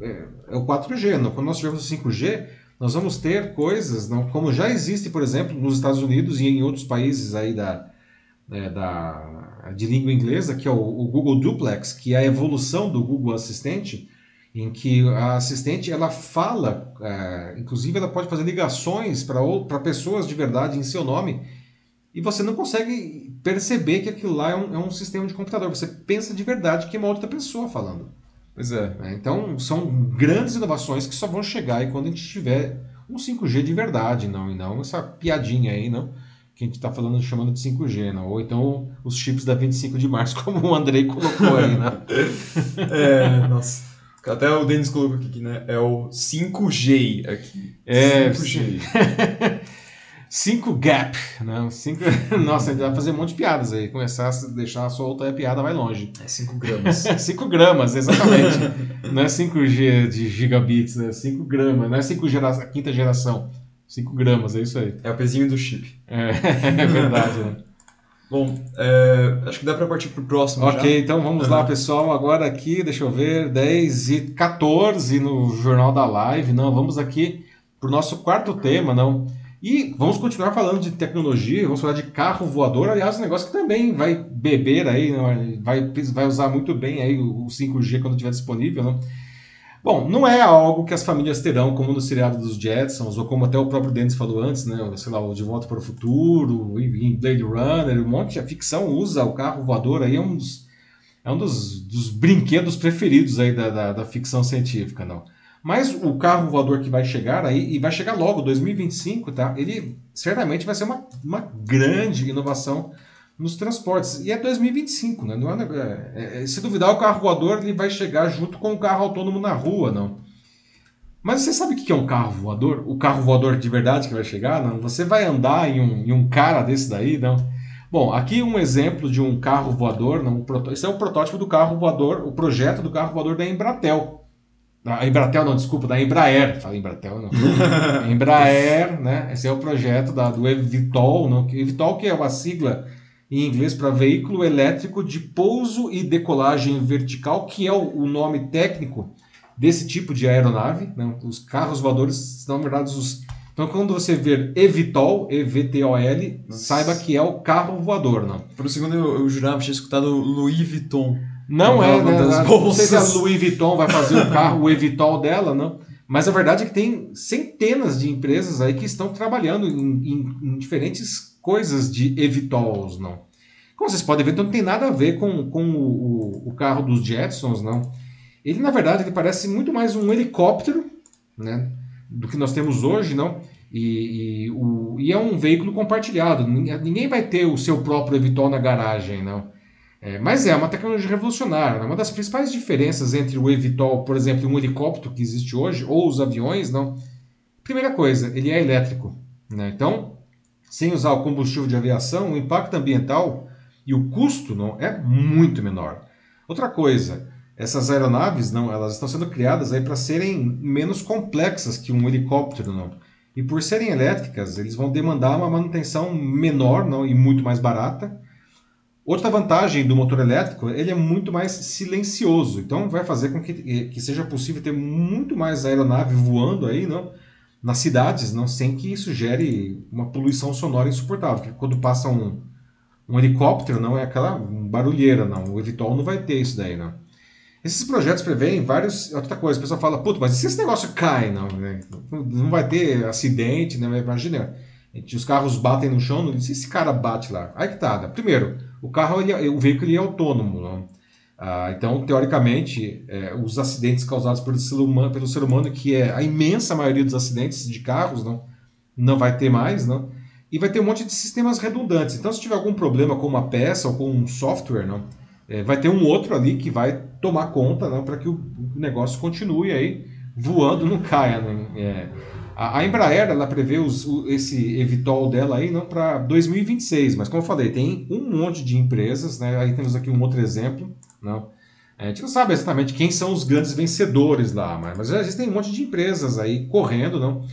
é, é o 4G. Né? Quando nós tivermos o 5G, nós vamos ter coisas, não, como já existe, por exemplo, nos Estados Unidos e em outros países aí da, é, da, de língua inglesa, que é o, o, Google Duplex, que é a evolução do Google Assistente, em que a assistente ela fala, é, inclusive ela pode fazer ligações para pessoas de verdade em seu nome, e você não consegue perceber que aquilo lá é um, é um sistema de computador. Você pensa de verdade que é uma outra pessoa falando. Pois é. é. Então, são grandes inovações que só vão chegar aí quando a gente tiver um 5G de verdade, não, e não essa piadinha aí, não que a gente está falando, chamando de 5G, não? ou então os chips da 25 de março, *laughs* como o Andrei colocou aí, né? *laughs* é, nossa. Até o Denis colocou aqui, né? É o 5G aqui. É, 5G. *laughs* 5 gap, né? Cinco... *laughs* Nossa, a gente vai fazer um monte de piadas aí. Começar a deixar solta a piada vai longe. É 5 gramas. *laughs* 5 gramas, exatamente. não é 5G de gigabits, né? 5 gramas. Não é 5 gera... quinta geração. 5 gramas, é isso aí. É o pezinho do chip. É, *laughs* é verdade, né? Bom, é, acho que dá para partir para o próximo Ok, já. então vamos uhum. lá, pessoal. Agora aqui, deixa eu ver, 10 e 14 no Jornal da Live. Não, vamos aqui para o nosso quarto tema, não. E vamos continuar falando de tecnologia, vamos falar de carro voador, aliás, um negócio que também vai beber aí, né? vai, vai usar muito bem aí o 5G quando estiver disponível. Né? Bom, não é algo que as famílias terão, como no seriado dos Jetsons, ou como até o próprio Dennis falou antes, né? sei lá, o De Volta para o Futuro, em Blade Runner, um monte de ficção usa o carro voador aí, é um dos, é um dos, dos brinquedos preferidos aí da, da, da ficção científica, não. Mas o carro voador que vai chegar aí, e vai chegar logo, 2025, tá? Ele certamente vai ser uma, uma grande inovação nos transportes. E é 2025, né? Não é, é, é, se duvidar, o carro voador ele vai chegar junto com o carro autônomo na rua, não. Mas você sabe o que é um carro voador? O carro voador de verdade que vai chegar? Não. Você vai andar em um, em um cara desse daí? Não. Bom, aqui um exemplo de um carro voador. Não, esse é o protótipo do carro voador, o projeto do carro voador da Embratel. Da Embratel, não, desculpa, da Embraer. Fala Embratel, não. *laughs* Embraer, né? Esse é o projeto da, do Evitol, não? Evitol que é uma sigla em inglês para veículo elétrico de pouso e decolagem vertical, que é o, o nome técnico desse tipo de aeronave. Né? Os carros voadores são, verdade, os. Então, quando você ver Evitol, E-V-T-O-L, saiba que é o carro voador. Não? Por um segundo eu, eu jurava que tinha escutado Louis Vuitton. Não é, né? Não sei se a Louis Vuitton vai fazer o carro, o Evitol dela, não. Mas a verdade é que tem centenas de empresas aí que estão trabalhando em, em, em diferentes coisas de Evitols, não. Como vocês podem ver, então não tem nada a ver com, com o, o, carro dos Jetsons, não. Ele, na verdade, ele parece muito mais um helicóptero, né? Do que nós temos hoje, não. E, e, o, e é um veículo compartilhado. Ninguém vai ter o seu próprio Evitol na garagem, não. É, mas é uma tecnologia revolucionária. Né? Uma das principais diferenças entre o Evitol, por exemplo, e um helicóptero que existe hoje, ou os aviões, não. Primeira coisa, ele é elétrico. Né? Então, sem usar o combustível de aviação, o impacto ambiental e o custo não é muito menor. Outra coisa, essas aeronaves não, elas estão sendo criadas aí para serem menos complexas que um helicóptero não. E por serem elétricas, eles vão demandar uma manutenção menor não e muito mais barata Outra vantagem do motor elétrico, ele é muito mais silencioso, então vai fazer com que, que seja possível ter muito mais aeronave voando aí, não? nas cidades, não sem que isso gere uma poluição sonora insuportável. Porque quando passa um, um helicóptero, não é aquela barulheira, não. O Evitol não vai ter isso daí, não. Esses projetos preveem vários. Outra coisa, a pessoa fala, puto, mas e se esse negócio cai? Não, né? não vai ter acidente, né? Imagina, os carros batem no chão, e se esse cara bate lá? Aí que tá. Né? Primeiro, o carro, ele, é, o veículo ele é autônomo, não? Ah, então, teoricamente, é, os acidentes causados pelo ser, humano, pelo ser humano, que é a imensa maioria dos acidentes de carros, não, não vai ter mais, não? e vai ter um monte de sistemas redundantes. Então, se tiver algum problema com uma peça ou com um software, não, é, vai ter um outro ali que vai tomar conta para que o, o, negócio continue aí voando, não caia. Né? É, a, Embraer ela prevê os, o, esse Evitol dela aí não para 2026, mas como eu falei, tem um monte de empresas, né? aí temos aqui um outro exemplo, não? A gente não sabe exatamente quem são os grandes vencedores lá, mas, mas existem um monte de empresas aí correndo, não?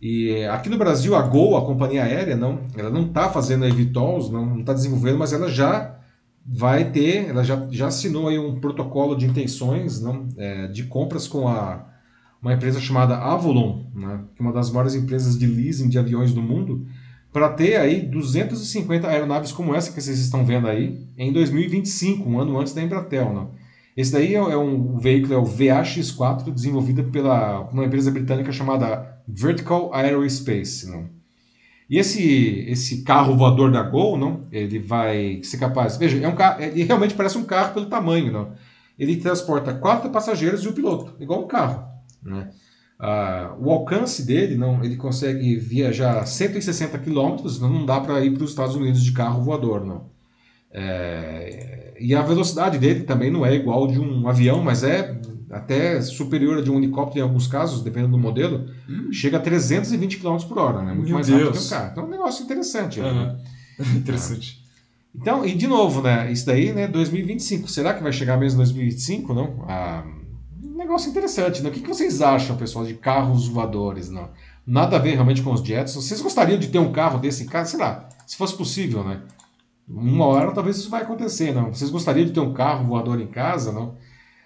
E aqui no Brasil, a Gol, a companhia aérea, não, ela não está fazendo Evitols, não está desenvolvendo, mas ela já vai ter, ela já, já assinou aí um protocolo de intenções não, é, de compras com a, uma empresa chamada Avolon, né, é uma das maiores empresas de leasing de aviões do mundo, para ter aí 250 aeronaves como essa que vocês estão vendo aí em 2025, um ano antes da Embratel. Não. Esse daí é, um veículo, é o VAX4, desenvolvido pela uma empresa britânica chamada Vertical Aerospace. Não. E esse, esse carro voador da Gol, não, ele vai ser capaz. Veja, é um carro, ele realmente parece um carro pelo tamanho. Não. Ele transporta quatro passageiros e um piloto, igual um carro. Né? Ah, o alcance dele, não, ele consegue viajar 160 quilômetros, não dá para ir para os Estados Unidos de carro voador. Não. É, e a velocidade dele também não é igual de um avião, mas é até superior a de um helicóptero em alguns casos, dependendo do modelo, hum. chega a 320 km por hora, né? Muito Meu mais Deus. rápido que um carro. Então é um negócio interessante. Uhum. Né? *laughs* interessante. Então, e de novo, né? Isso daí, né? 2025. Será que vai chegar mesmo em 2025, não? Ah, negócio interessante, né? O que, vocês acham, pessoal, de carros voadores, não? Nada a ver realmente com os jets. Vocês gostariam de ter um carro desse em casa? Sei lá, se fosse possível, né? Uma hora talvez isso vai acontecer, não? Vocês gostariam de ter um carro voador em casa, não?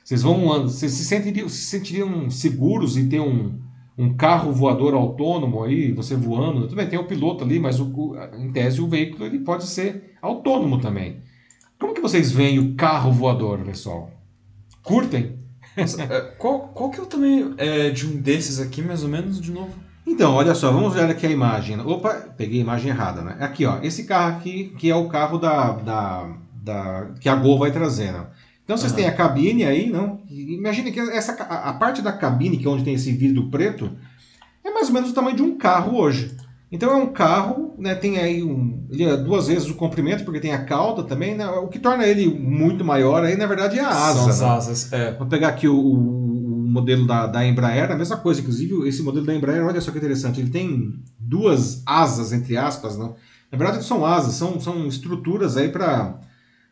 Vocês vão, vocês se sentiriam, se sentiriam seguros em ter um, um carro voador autônomo aí, você voando? Tudo bem, tem o piloto ali, mas o, em tese o veículo ele pode ser autônomo também. Como que vocês veem o carro voador, pessoal? Curtem? É, qual, qual que é o tamanho é, de um desses aqui, mais ou menos, de novo? Então, olha só, vamos olhar aqui a imagem. Opa, peguei a imagem errada, né? Aqui, ó, esse carro aqui, que é o carro da, da, da que a Gol vai trazer, né? Então vocês uhum. têm a cabine aí, não? Imagine que essa, a, a parte da cabine, que é onde tem esse vidro preto, é mais ou menos o tamanho de um carro hoje. Então é um carro, né, tem aí um, ele é duas vezes o comprimento, porque tem a cauda também, né, o que torna ele muito maior aí, na verdade, é a asa. São as né? asas, é. Vou pegar aqui o, o, modelo da, da Embraer, a mesma coisa, inclusive esse modelo da Embraer, olha só que interessante, ele tem duas asas, entre aspas, não? Na verdade não são asas, são, são estruturas aí para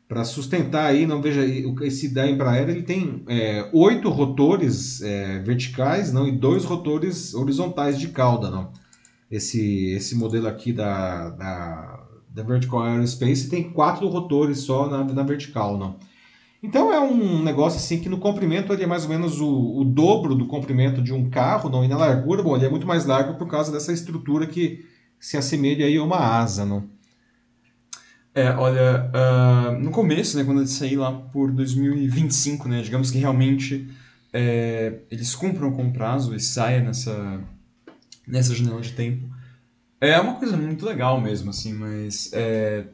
para sustentar aí, não veja, esse da Embraer ele tem é, oito rotores é, verticais não, e dois rotores horizontais de cauda. Não. Esse, esse modelo aqui da, da, da Vertical Aerospace tem quatro rotores só na, na vertical. Não. Então é um negócio assim que no comprimento ele é mais ou menos o, o dobro do comprimento de um carro, não, e na largura, bom, ele é muito mais largo por causa dessa estrutura que se assemelha aí a uma asa. Não. É, olha, uh, no começo, né, quando eu saí lá por 2025, né, digamos que realmente é, eles cumpram com o prazo e saia nessa, nessa janela de tempo, é uma coisa muito legal mesmo, assim, mas é,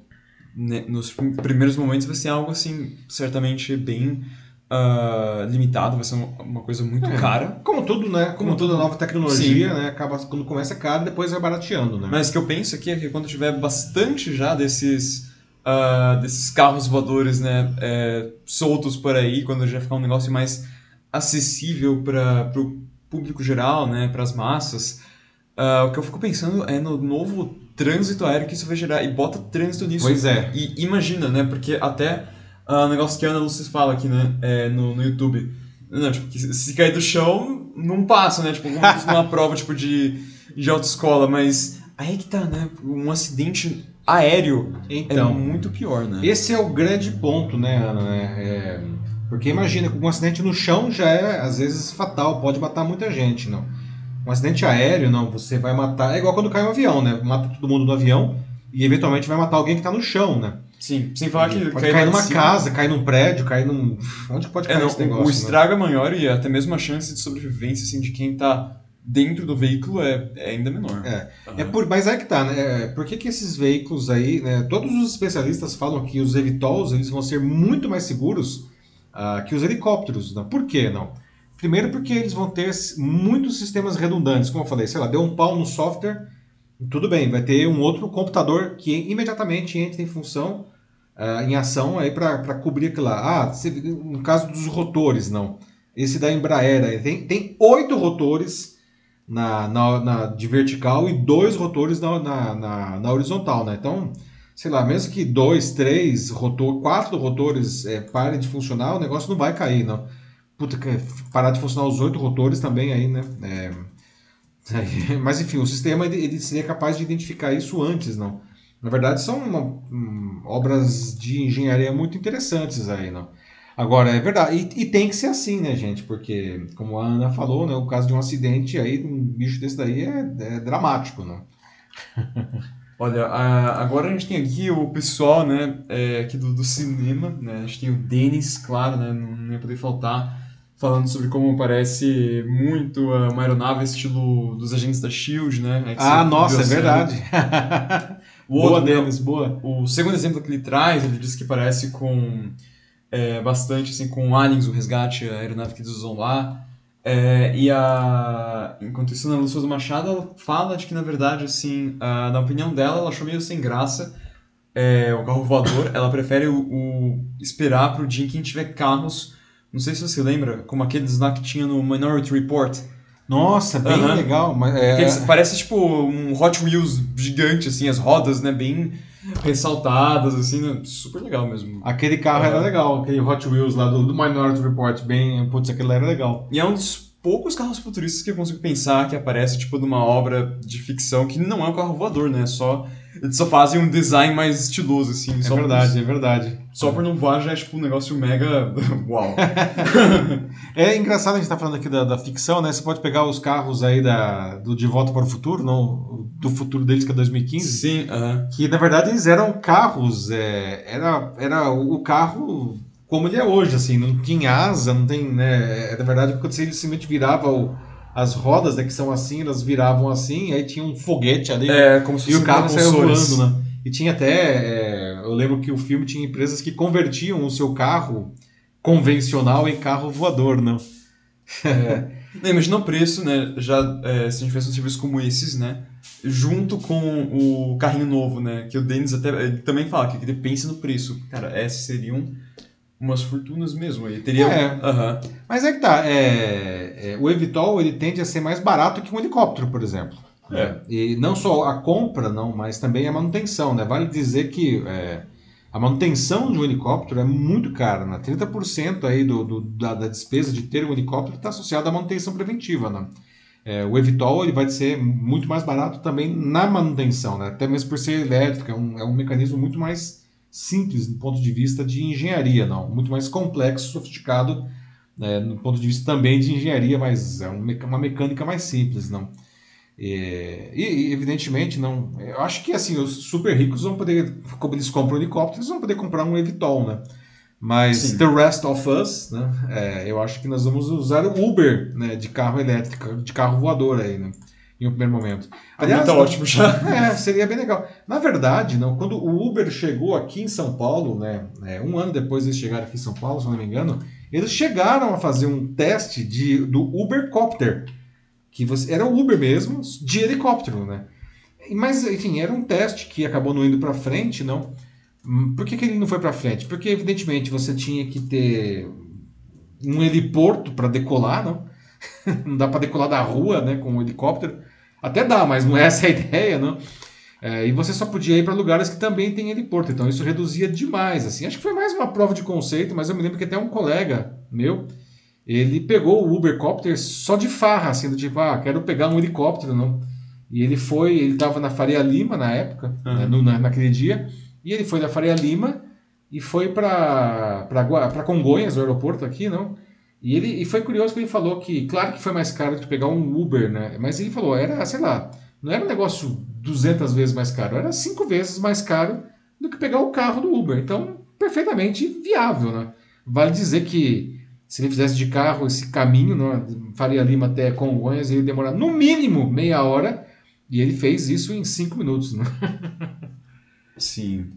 né, nos primeiros momentos vai ser algo, assim, certamente bem uh, limitado, vai ser uma coisa muito é, cara. Como tudo, né? Como, como toda nova tecnologia, Sim. né? Acaba quando começa caro, depois vai barateando, né? Mas o que eu penso aqui é que quando tiver bastante já desses uh, desses carros voadores, né, é, soltos por aí, quando já ficar um negócio mais acessível para o público geral, né, para as massas. Uh, o que eu fico pensando é no novo trânsito aéreo que isso vai gerar e bota trânsito nisso. Pois é. E imagina, né, porque até o uh, negócio que a Ana Lúcia fala aqui, né, é, no, no YouTube. Não, tipo, se cair do chão, não passa, né? Tipo, numa *laughs* prova tipo, de, de autoescola, mas Aí que tá, né? Um acidente aéreo Então. é muito pior, né? Esse é o grande ponto, né, Ana? É, é, porque imagina, um acidente no chão já é, às vezes, fatal, pode matar muita gente, não. Um acidente aéreo, não, você vai matar. É igual quando cai um avião, né? Mata todo mundo no avião e eventualmente vai matar alguém que tá no chão, né? Sim, sem falar que Pode cair numa cima- casa, cair num prédio, cair num. Onde pode É, cair não, esse negócio? o né? estrago é maior e até mesmo a chance de sobrevivência assim, de quem tá dentro do veículo é, é ainda menor. É. Aham. É por, mas é que tá, né? É, Por que, que esses veículos aí, né? Todos os especialistas falam que os Evitols eles vão ser muito mais seguros ah, que os helicópteros. Né? Por quê, não? Primeiro porque eles vão ter muitos sistemas redundantes, como eu falei, sei lá, deu um pau no software, tudo bem, vai ter um outro computador que imediatamente entra em função, ah, em ação aí para cobrir aquilo lá. Ah, no caso dos rotores, não. Esse da Embraer tem, tem oito rotores na, na, na- de vertical e dois rotores na, na, na, na horizontal, né? Então, sei lá, mesmo que dois, três, rotor, quatro rotores é, parem de funcionar, o negócio não vai cair, não. Puta, que- parar de funcionar os oito rotores também aí, né? É, *laughs* mas enfim, o sistema ele, ele seria capaz de identificar isso antes, não. Na verdade, são uma- hum, obras de engenharia muito interessantes aí, não. Agora, é verdade, e, e tem que ser assim, né, gente? Porque, como a Ana falou, né, o caso de um acidente aí, um bicho desse daí é, é dramático, né? *laughs* Olha, a- agora a gente tem aqui o pessoal, né, é, aqui do, do cinema, né, a gente tem o Denis, claro, né, não ia poder faltar, falando sobre como parece muito ah, uma aeronave estilo dos agentes da SHIELD, né. que Ah, nossa, é a cena. verdade. *laughs* O Boa, outro, né, Denis, boa. O segundo exemplo que ele traz, ele diz que parece com é, bastante assim com Aliens, o resgate, a aeronave que eles usam lá. É, e a enquanto isso, Ana Lúcia Machado ela fala de que na verdade assim, a- na opinião dela, ela achou meio sem graça é, o carro voador. Ela prefere o, o esperar pro dia em que a gente tiver carros. Não sei se você lembra, como aqueles lá que tinha no Minority Report. Nossa, bem Aham. legal. Mas, é, Aqueles- parece tipo um Hot Wheels gigante, assim, as rodas, né, bem ressaltadas, assim, né, super legal mesmo. Aquele carro Ah. era legal, aquele Hot Wheels lá do, do Minority Report, bem. Putz, aquele era legal. E é um dos poucos carros futuristas que eu consigo pensar que aparece, tipo, numa obra de ficção que não é um carro voador, né, só... Eles só fazem um design mais estiloso, assim. É verdade, Por, é verdade. só por não voar já é, tipo, um negócio mega... *laughs* Uau. *laughs* É engraçado a gente estar falando aqui da, da ficção, né? Você pode pegar os carros aí da, do De Volta para o Futuro, não, do futuro deles que é 2015, Sim, aham. que na verdade eles eram carros, é, era, era o carro como ele é hoje, assim, não tinha asa, não tem, né? é, Na verdade, quando você simplesmente virava o- as rodas, né, que são assim, elas viravam assim, aí tinha um foguete ali É, como se e o carro saiu voando, né? E tinha até. é, eu lembro que o filme tinha empresas que convertiam o seu carro convencional em carro voador, né? Não, imagina o preço, né? Já, é, se a gente fizesse um serviço como esses, né? Junto com o carrinho novo, né? Que o Denis até ele também fala que ele pensa no preço. Cara, essas seriam umas fortunas mesmo. Ele teria. É. Aham. Mas é que tá. é, é, o Evitol ele tende a ser mais barato que um helicóptero, por exemplo. É. E não só a compra, não, mas também a manutenção, né? Vale dizer que é, a manutenção de um helicóptero é muito cara, né? 30% aí do, do- da, da despesa de ter um helicóptero está associada à manutenção preventiva, né? É, o Evitol ele vai ser muito mais barato também na manutenção, né? Até mesmo por ser elétrico, é um, é um mecanismo muito mais simples do ponto de vista de engenharia, não? Muito mais complexo, sofisticado né, no ponto de vista também de engenharia, mas é um uma mecânica mais simples, não? É, E, e, evidentemente não. Eu acho que assim os super ricos vão poder, como eles compram helicópteros, vão poder comprar um Evitol, né? Mas Sim. the rest of us, né? é, eu acho que nós vamos usar o Uber, né? De carro elétrico, de carro voador aí, né? Em um primeiro momento. Aliás, tá ótimo já. *laughs* é, seria bem legal. Na verdade, não, quando o Uber chegou aqui em São Paulo, né, é, um ano depois eles chegaram aqui em São Paulo, se não me engano, eles chegaram a fazer um teste de, do Ubercopter, que você, era o Uber mesmo, de helicóptero, né? Mas, enfim, era um teste que acabou não indo para frente, não. Hum, Por que, que ele não foi para frente? Porque, evidentemente, você tinha que ter um heliporto para decolar, não? *laughs* não dá para decolar da rua, né, com um helicóptero. Até dá, mas não é essa a *laughs* ideia, não. É, e você só podia ir para lugares que também tem heliporto, então isso reduzia demais, assim. Acho que foi mais uma prova de conceito, mas eu me lembro que até um colega meu, ele pegou o Ubercopter só de farra, assim, do tipo, ah, quero pegar um helicóptero, não. E ele foi, ele estava na Faria Lima na época, Uhum. né, no- na- naquele dia, e ele foi da Faria Lima e foi para Congonhas, o aeroporto aqui, não? E ele e foi curioso que ele falou que, claro que foi mais caro que pegar um Uber, né? Mas ele falou, era, sei lá, não era um negócio 200 vezes mais caro, era cinco vezes mais caro do que pegar o carro do Uber. Então, perfeitamente viável, né? Vale dizer que se ele fizesse de carro esse caminho, né, Faria Lima até Congonhas, ele ia demorar no mínimo meia hora, e ele fez isso em cinco minutos, né? *laughs* Sim.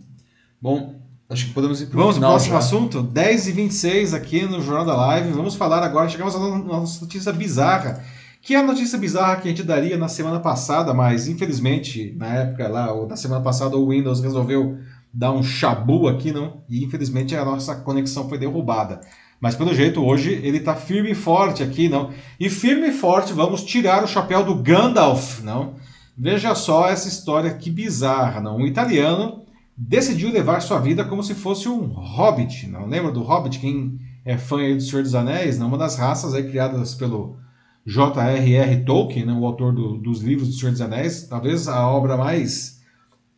Bom, acho que podemos ir para o Vamos ao final próximo já. assunto, 10 e 26 aqui no Jornal da Live. Vamos falar agora, chegamos à nossa notícia bizarra, que é a notícia bizarra que a gente daria na semana passada, mas infelizmente, na época lá, ou na semana passada, o Windows resolveu dar um chabu aqui, não? E infelizmente a nossa conexão foi derrubada. Mas pelo jeito hoje ele está firme e forte aqui, não? E firme e forte, vamos tirar o chapéu do Gandalf, não? Veja só essa história que bizarra, não? Um italiano decidiu levar sua vida como se fosse um hobbit, não? Lembra do hobbit? Quem é fã aí do Senhor dos Anéis, não? Uma das raças aí criadas pelo J.R.R. Tolkien, né? o autor do- dos livros do Senhor dos Anéis, talvez a obra mais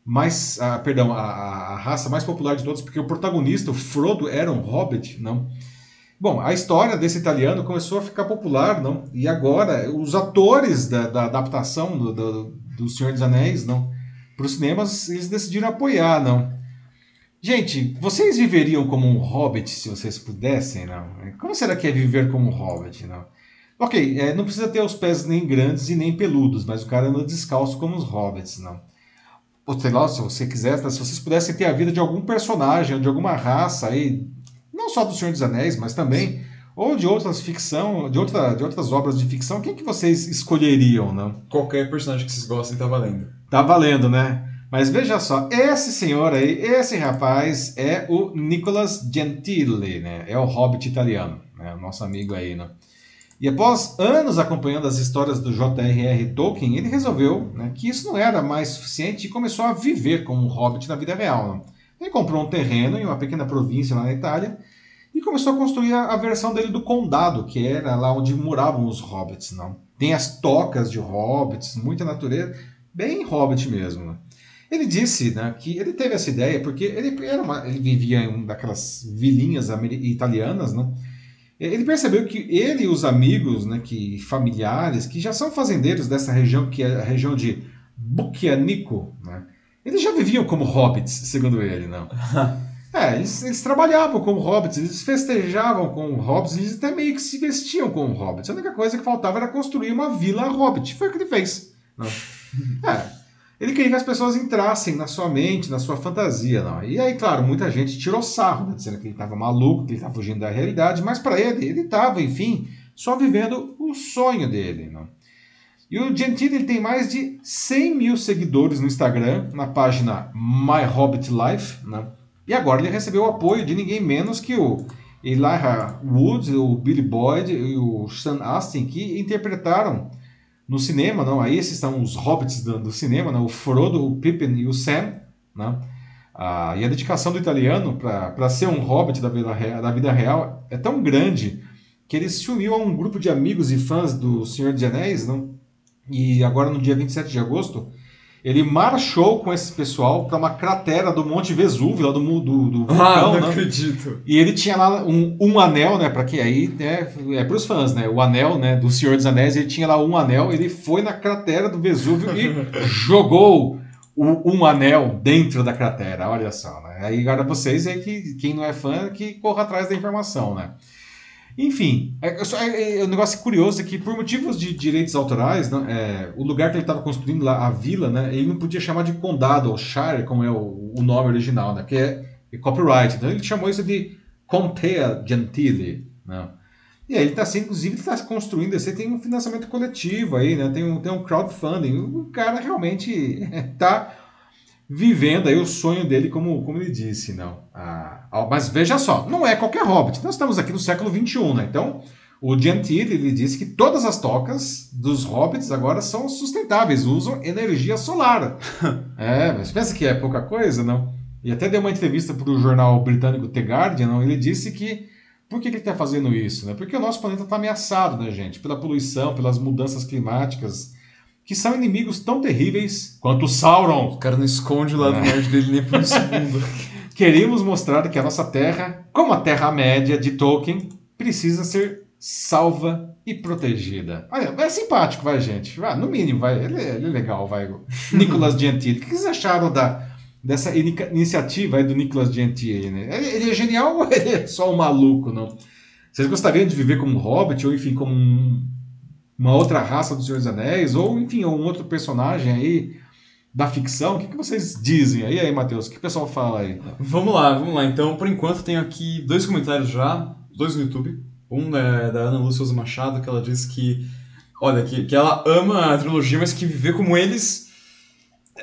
mais, ah, perdão, a, a- a raça mais popular de todos, porque o protagonista, o Frodo, era um hobbit, não? Bom, a história desse italiano começou a ficar popular, não? E agora, os atores da, da adaptação do, do, do Senhor dos Anéis, não? Para os cinemas, eles decidiram apoiar, não? Gente, vocês viveriam como um hobbit se vocês pudessem, não? Como será que é viver como um hobbit, não? Ok, é, não precisa ter os pés nem grandes e nem peludos, mas o cara anda descalço como os hobbits, não? Ou sei lá, se você quiser, se vocês pudessem ter a vida de algum personagem, de alguma raça aí, não só do Senhor dos Anéis, mas também, ou de outras ficção, de, outra, de outras obras de ficção, quem que vocês escolheriam, não? Qualquer personagem que vocês gostem tá valendo. Tá valendo, né? Mas veja só, esse senhor aí, esse rapaz é o Nicolas Gentili, né? É o hobbit italiano, né? O nosso amigo aí, né? E após anos acompanhando as histórias do J.R.R. Tolkien, ele resolveu né, que isso não era mais suficiente e começou a viver como um hobbit na vida real. né? Ele comprou um terreno em uma pequena província lá na Itália e começou a construir a, a versão dele do condado, que era lá onde moravam os hobbits. Não? Tem as tocas de hobbits, muita natureza, bem hobbit mesmo. Né? Ele disse né, que ele teve essa ideia porque ele, era uma- ele vivia em uma daquelas vilinhas italianas, né? Ele percebeu que ele e os amigos, né, que familiares, que já são fazendeiros dessa região, que é a região de Bucchianico, né, eles já viviam como hobbits, segundo ele, não. *laughs* É, eles, eles trabalhavam como hobbits, eles festejavam como hobbits, eles até meio que se vestiam como hobbits. A única coisa que faltava era construir uma vila hobbit. Foi o que ele fez. Não. *laughs* É, ele queria que as pessoas entrassem na sua mente, na sua fantasia. Não. E aí, claro, muita gente tirou sarro, né, dizendo que ele estava maluco, que ele estava fugindo da realidade, mas para ele, ele estava, enfim, só vivendo o sonho dele. Não. E o Gentili ele tem mais de 100 mil seguidores no Instagram, na página My Hobbit Life. Né? E agora ele recebeu o apoio de ninguém menos que o Elijah Wood, o Billy Boyd e o Sean Astin, que interpretaram no cinema, não? Aí esses são os hobbits do, do cinema, né? o Frodo, o Pippin e o Sam. Né? Ah, e a dedicação do italiano para ser um hobbit da vida, real, da vida real é tão grande que ele se uniu a um grupo de amigos e fãs do Senhor dos Anéis, não? e agora no dia 27 de agosto, ele marchou com esse pessoal para uma cratera do Monte Vesúvio, lá do, do, do Ah, vulcão, não né? acredito. E ele tinha lá um, um anel, né? Para que aí né, é para os fãs, né? O anel, né? Do Senhor dos Anéis, ele tinha lá um anel. Ele foi na cratera do Vesúvio e *laughs* jogou o, um anel dentro da cratera. Olha só, né? Aí agora vocês aí que quem não é fã que corra atrás da informação, né? Enfim, é, só- é, é, o negócio curioso é que por motivos de direitos autorais, né, é, o lugar que ele estava construindo lá, a vila, né, ele não podia chamar de condado ou shire, como é o, o nome original, né, que é, é copyright. Então ele chamou isso de Contea Gentili. Né. E aí ele está assim, inclusive, está construindo, você tem um financiamento coletivo aí, né, tem um, tem um crowdfunding. O cara realmente está *laughs* vivendo aí o sonho dele, como, como ele disse, não. Ah, mas veja só, não é qualquer hobbit. Nós estamos aqui no século XXI, né? Então, o Gentili, ele disse que todas as tocas dos hobbits agora são sustentáveis, usam energia solar. *laughs* é, mas pensa que é pouca coisa, não? E até deu uma entrevista para o jornal britânico The Guardian, não? ele disse que por que, que ele está fazendo isso? Né? Porque o nosso planeta está ameaçado, né, gente? Pela poluição, pelas mudanças climáticas. que são inimigos tão terríveis quanto Sauron. O cara não esconde o lado É. dele nem por um segundo. *laughs* Queríamos mostrar que a nossa Terra, como a Terra-média de Tolkien, precisa ser salva e protegida. Olha, é simpático, vai, gente. Vai, no mínimo, vai. Ele, é- ele é legal, vai. *laughs* Nicolas Gentili. O que vocês acharam da, dessa inica- iniciativa aí do Nicolas Gentili? Né? Ele, ele é genial ou *laughs* ele é só um maluco, não? Vocês gostariam de viver como um hobbit, ou enfim, como um- uma outra raça do Senhor dos Anéis, ou enfim, um outro personagem aí da ficção? O que, que vocês dizem? aí, aí, Matheus? O que o pessoal fala aí? Vamos lá, vamos lá. Então, por enquanto, tenho aqui dois comentários já, dois no YouTube. Um é da Ana Lúcia Souza Machado, que ela diz que, olha, que, que ela ama a trilogia, mas que viver como eles,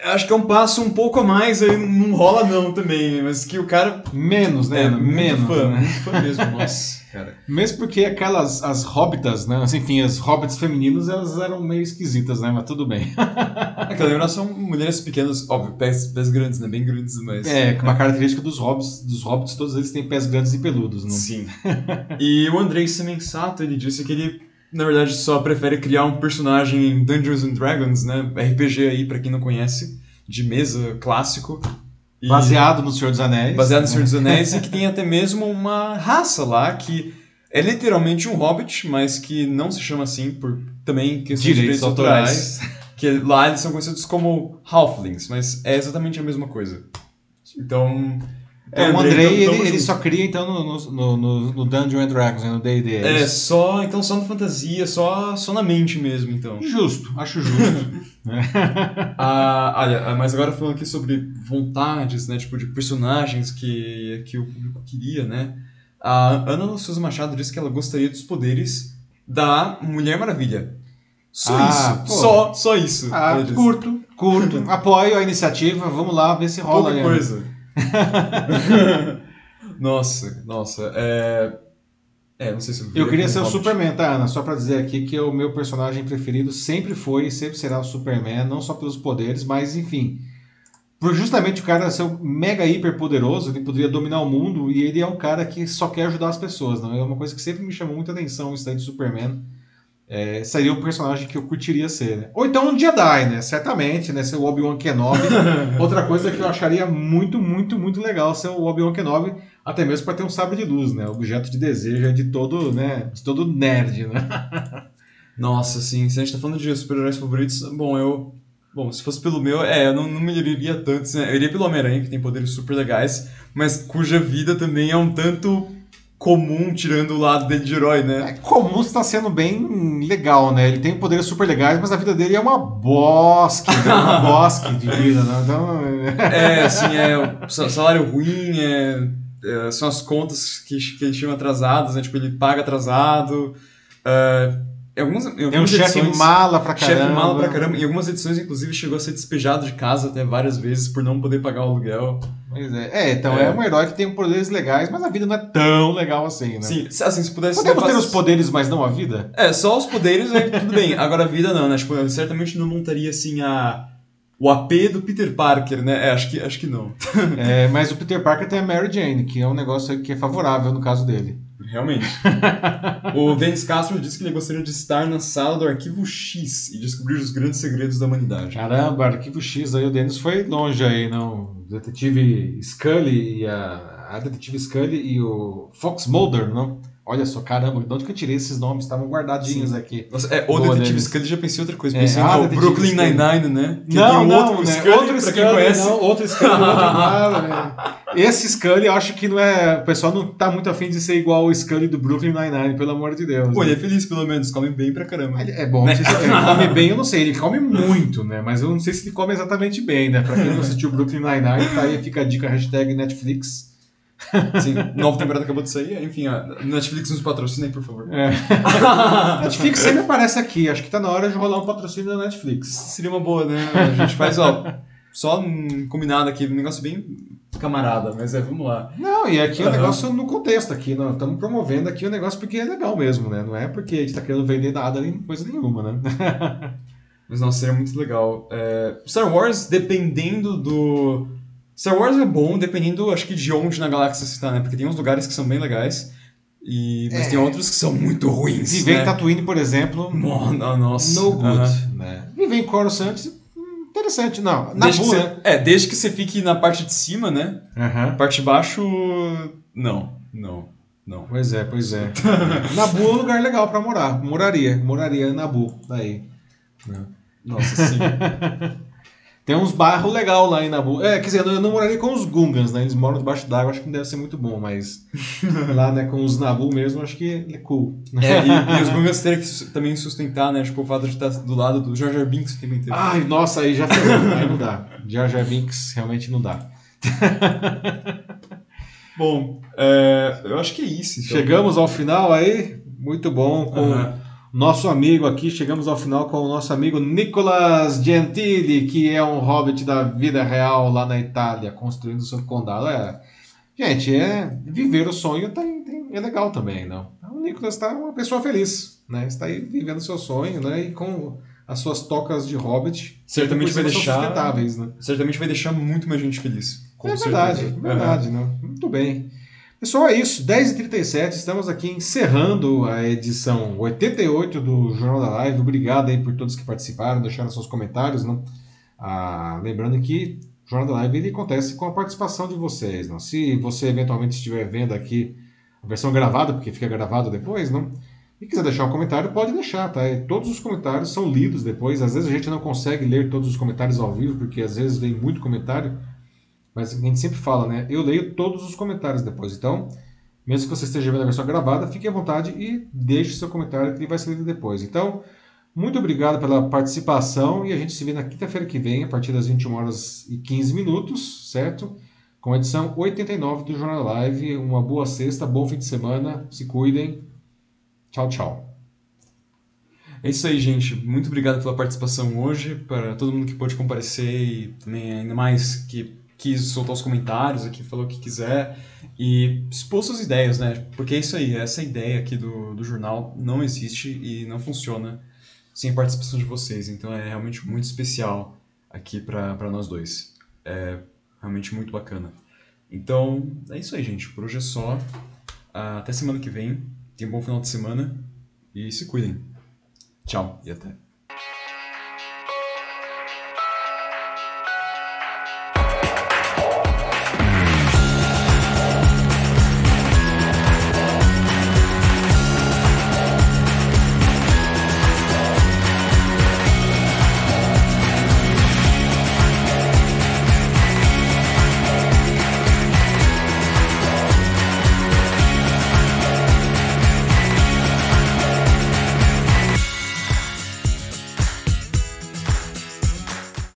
acho que é um passo um pouco a mais, aí não rola não também, mas que o cara Menos, né? é Menos. fã, né? muito fã mesmo, *laughs* nossa, cara. Mesmo porque aquelas, as hobbitas, né? Assim, Enfim, as hobbits femininas, elas eram meio esquisitas, né? Mas tudo bem. *laughs* Aquela lembrança são mulheres pequenas, óbvio, pés, pés grandes, né, bem grandes, mas... É, uma característica dos hobbits, dos hobbits, todos eles têm pés grandes e peludos, né? Sim. *laughs* e o Andrei Semensato, ele disse que ele, na verdade, só prefere criar um personagem em Dungeons and Dragons, né? RPG aí, pra quem não conhece, de mesa clássico. E- Baseado no Senhor dos Anéis. baseado no né? Senhor dos Anéis e que *laughs* tem até mesmo uma raça lá que é literalmente um hobbit, mas que não se chama assim por também questões de Direitos direitos autorais. Que lá eles são conhecidos como halflings, mas é exatamente a mesma coisa. Então. Então, o Andrei, Andrei, tamo- ele, ele só cria, então, no, no, no, no Dungeons and Dragons, né? no D&D. É, isso? só, então só na fantasia, só, só na mente mesmo, então. Justo, acho justo. *laughs* Ah, olha, mas agora falando aqui sobre vontades, né, tipo, de personagens que, que o público queria, né, a Ana Souza Machado disse que ela gostaria dos poderes da Mulher Maravilha. Só Ah, isso, pô. só, só isso. ah, curto, curto. *laughs* Apoio a iniciativa, vamos lá ver se rola Pouca né? coisa. *laughs* nossa, nossa, é... É, não sei se Eu queria como ser o. Superman, tá, Ana? Só pra dizer aqui que o meu personagem preferido sempre foi e sempre será o Superman, não só pelos poderes, mas enfim. Por justamente o cara ser um mega hiper poderoso, ele poderia dominar o mundo e ele é um cara que só quer ajudar as pessoas, não? É uma coisa que sempre me chamou muita atenção isso daí de Superman. É, seria um personagem que eu curtiria ser, né? Ou então um Jedi, né? Certamente, né? Ser o Obi-Wan Kenobi. *laughs* Outra coisa que eu acharia muito, muito, muito legal ser o Obi-Wan Kenobi, até mesmo para ter um sabre de luz, né? Objeto de desejo é de todo, né? De todo nerd, né? *laughs* Nossa, sim, se a gente tá falando de super-heróis favoritos, bom, eu. Bom, se fosse pelo meu, é, eu não, não me iria tanto. né? Eu iria pelo Homem-Aranha, que tem poderes super legais, mas cuja vida também é um tanto comum, tirando o lado dele de herói, né? É comum está sendo bem legal, né? Ele tem poderes super legais, mas a vida dele é uma bosque, né? uma *laughs* bosque de vida, né? Então, É, assim, é o sa- salário ruim, é, é, são as contas que, que tinham atrasadas, né? Tipo, ele paga atrasado. É, em algumas, em tem um algumas chefe mala pra caramba. Chefe mala pra caramba. Em algumas edições, inclusive, chegou a ser despejado de casa até várias vezes por não poder pagar o aluguel. Pois é. É, então é. É. um herói que tem poderes legais, mas a vida não é tão legal assim, né? Sim, se- assim, se pudesse... Podemos ter os poderes, mas não a vida? É, só os poderes, aí tudo bem. Agora a vida não, né? Tipo, eu certamente não montaria, assim, a... O AP do Peter Parker, né? É, acho que, acho que não. É, mas o Peter Parker tem a Mary Jane, que é um negócio que é favorável no caso dele. Realmente. o *laughs* Dennis Castro disse que ele gostaria de estar na sala do Arquivo X e descobrir os grandes segredos da humanidade. Caramba, Arquivo X aí, o Dennis foi longe aí, não? O detetive Scully e a, a detetive Scully e o Fox Mulder, não? Olha só, caramba, de onde que eu tirei esses nomes? Estavam guardadinhos aqui. Nossa, é, o Boa, Detetive Dennis. Scully já pensei em outra coisa. É, Pensei ah, no Brooklyn Scully. Nine-Nine, né? Que não, não, outro né? Scully, outro pra Scully, quem conhece. não, outro Scully, outro né? *laughs* Esse Scully, eu acho que não é. O pessoal não tá muito afim de ser igual o Scully do Brooklyn Nine-Nine, pelo amor de Deus. Pô, né? ele é feliz pelo menos, come bem pra caramba. Ele É bom, sei se ele *laughs* come bem, eu não sei, ele come muito, né? Mas eu não sei se ele come exatamente bem, né? Pra quem não assistiu Brooklyn Nine-Nine, tá aí, fica a dica, hashtag Netflix. *laughs* Sim, nova temporada acabou de sair, enfim, a Netflix nos patrocina aí, por favor. É. *laughs* Netflix sempre aparece aqui, acho que tá na hora de rolar um patrocínio da Netflix. Seria uma boa, né? A gente faz, ó, só um combinado aqui, um negócio bem camarada, mas é, vamos lá. Não, e aqui o Aham. negócio no contexto aqui, nós estamos promovendo aqui o negócio porque é legal mesmo, né? Não é porque a gente tá querendo vender nada nem coisa nenhuma, né? *laughs* Mas nossa, seria muito legal. É, Star Wars, dependendo do. Star Wars é bom, dependendo, acho que de onde na galáxia você tá, né? Porque tem uns lugares que são bem legais, e... mas É. tem outros que são muito ruins. Viver né? em Tatooine, por exemplo, Mo- no- Nossa. no good, né? Viver Santos, hum, interessante. Não, na Desde boa, você, é, desde que você fique na parte de cima, né? Aham. Parte de baixo, não, não, não. Pois é, pois é. *laughs* Nabu é um lugar legal pra morar. Moraria, moraria em Nabu, daí. Nossa, sim. *laughs* Tem uns bairros legal lá em Nabu. É, quer dizer, eu não moraria com os Gungans, né? Eles moram debaixo d'água, acho que não deve ser muito bom, mas *laughs* lá, né, com os Nabu mesmo, acho que é cool. É, e, e os Gungas teriam que também sustentar, né? Tipo, o fato de estar do lado do Jar Jar Binks o tempo inteiro. Ai, nossa, aí já ferrou. aí não dá. Jar Jar Binks realmente não dá. *laughs* Bom, é, eu acho que é isso. então. Chegamos ao final aí, muito bom, com Aham. Nosso amigo aqui. Chegamos ao final com o nosso amigo Nicolas Gentili, que é um hobbit da vida real lá na Itália, construindo seu condado. É, gente, é viver o sonho tem, tem- é legal também, não? O Nicolas está uma pessoa feliz, né? Está aí vivendo seu sonho, né? E com as suas tocas de hobbit, Certamente vai deixar- sustentáveis, né? Certamente vai deixar muito mais gente feliz. Com é verdade, certeza. verdade, né? Muito bem. Pessoal, é isso. 10h37, estamos aqui encerrando a edição 88 do Jornal da Live. Obrigado aí por todos que participaram, deixaram seus comentários. Né? Ah, lembrando que o Jornal da Live ele acontece com a participação de vocês. Não? Se você eventualmente estiver vendo aqui a versão gravada, porque fica gravado depois, não? e quiser deixar um comentário, pode deixar, tá? E todos os comentários são lidos depois. Às vezes a gente não consegue ler todos os comentários ao vivo, porque às vezes vem muito comentário. Mas a gente sempre fala, né? Eu leio todos os comentários depois. Então, mesmo que você esteja vendo a versão gravada, fique à vontade e deixe seu comentário que ele vai ser lido depois. Então, muito obrigado pela participação e a gente se vê na quinta-feira que vem, a partir das 21 horas e 15 minutos, certo? Com a edição 89 do Jornal Live. Uma boa sexta, bom fim de semana, se cuidem. Tchau, tchau. É isso aí, gente. Muito obrigado pela participação hoje, para todo mundo que pôde comparecer e também ainda mais que quis soltar os comentários aqui, falou o que quiser e expôs suas ideias, né? Porque é isso aí, essa ideia aqui do, do jornal não existe e não funciona sem a participação de vocês. Então é realmente muito especial aqui para nós dois. É realmente muito bacana. Então é isso aí, gente. Por hoje é só. Até semana que vem. Tenham um bom final de semana e se cuidem. Tchau e até.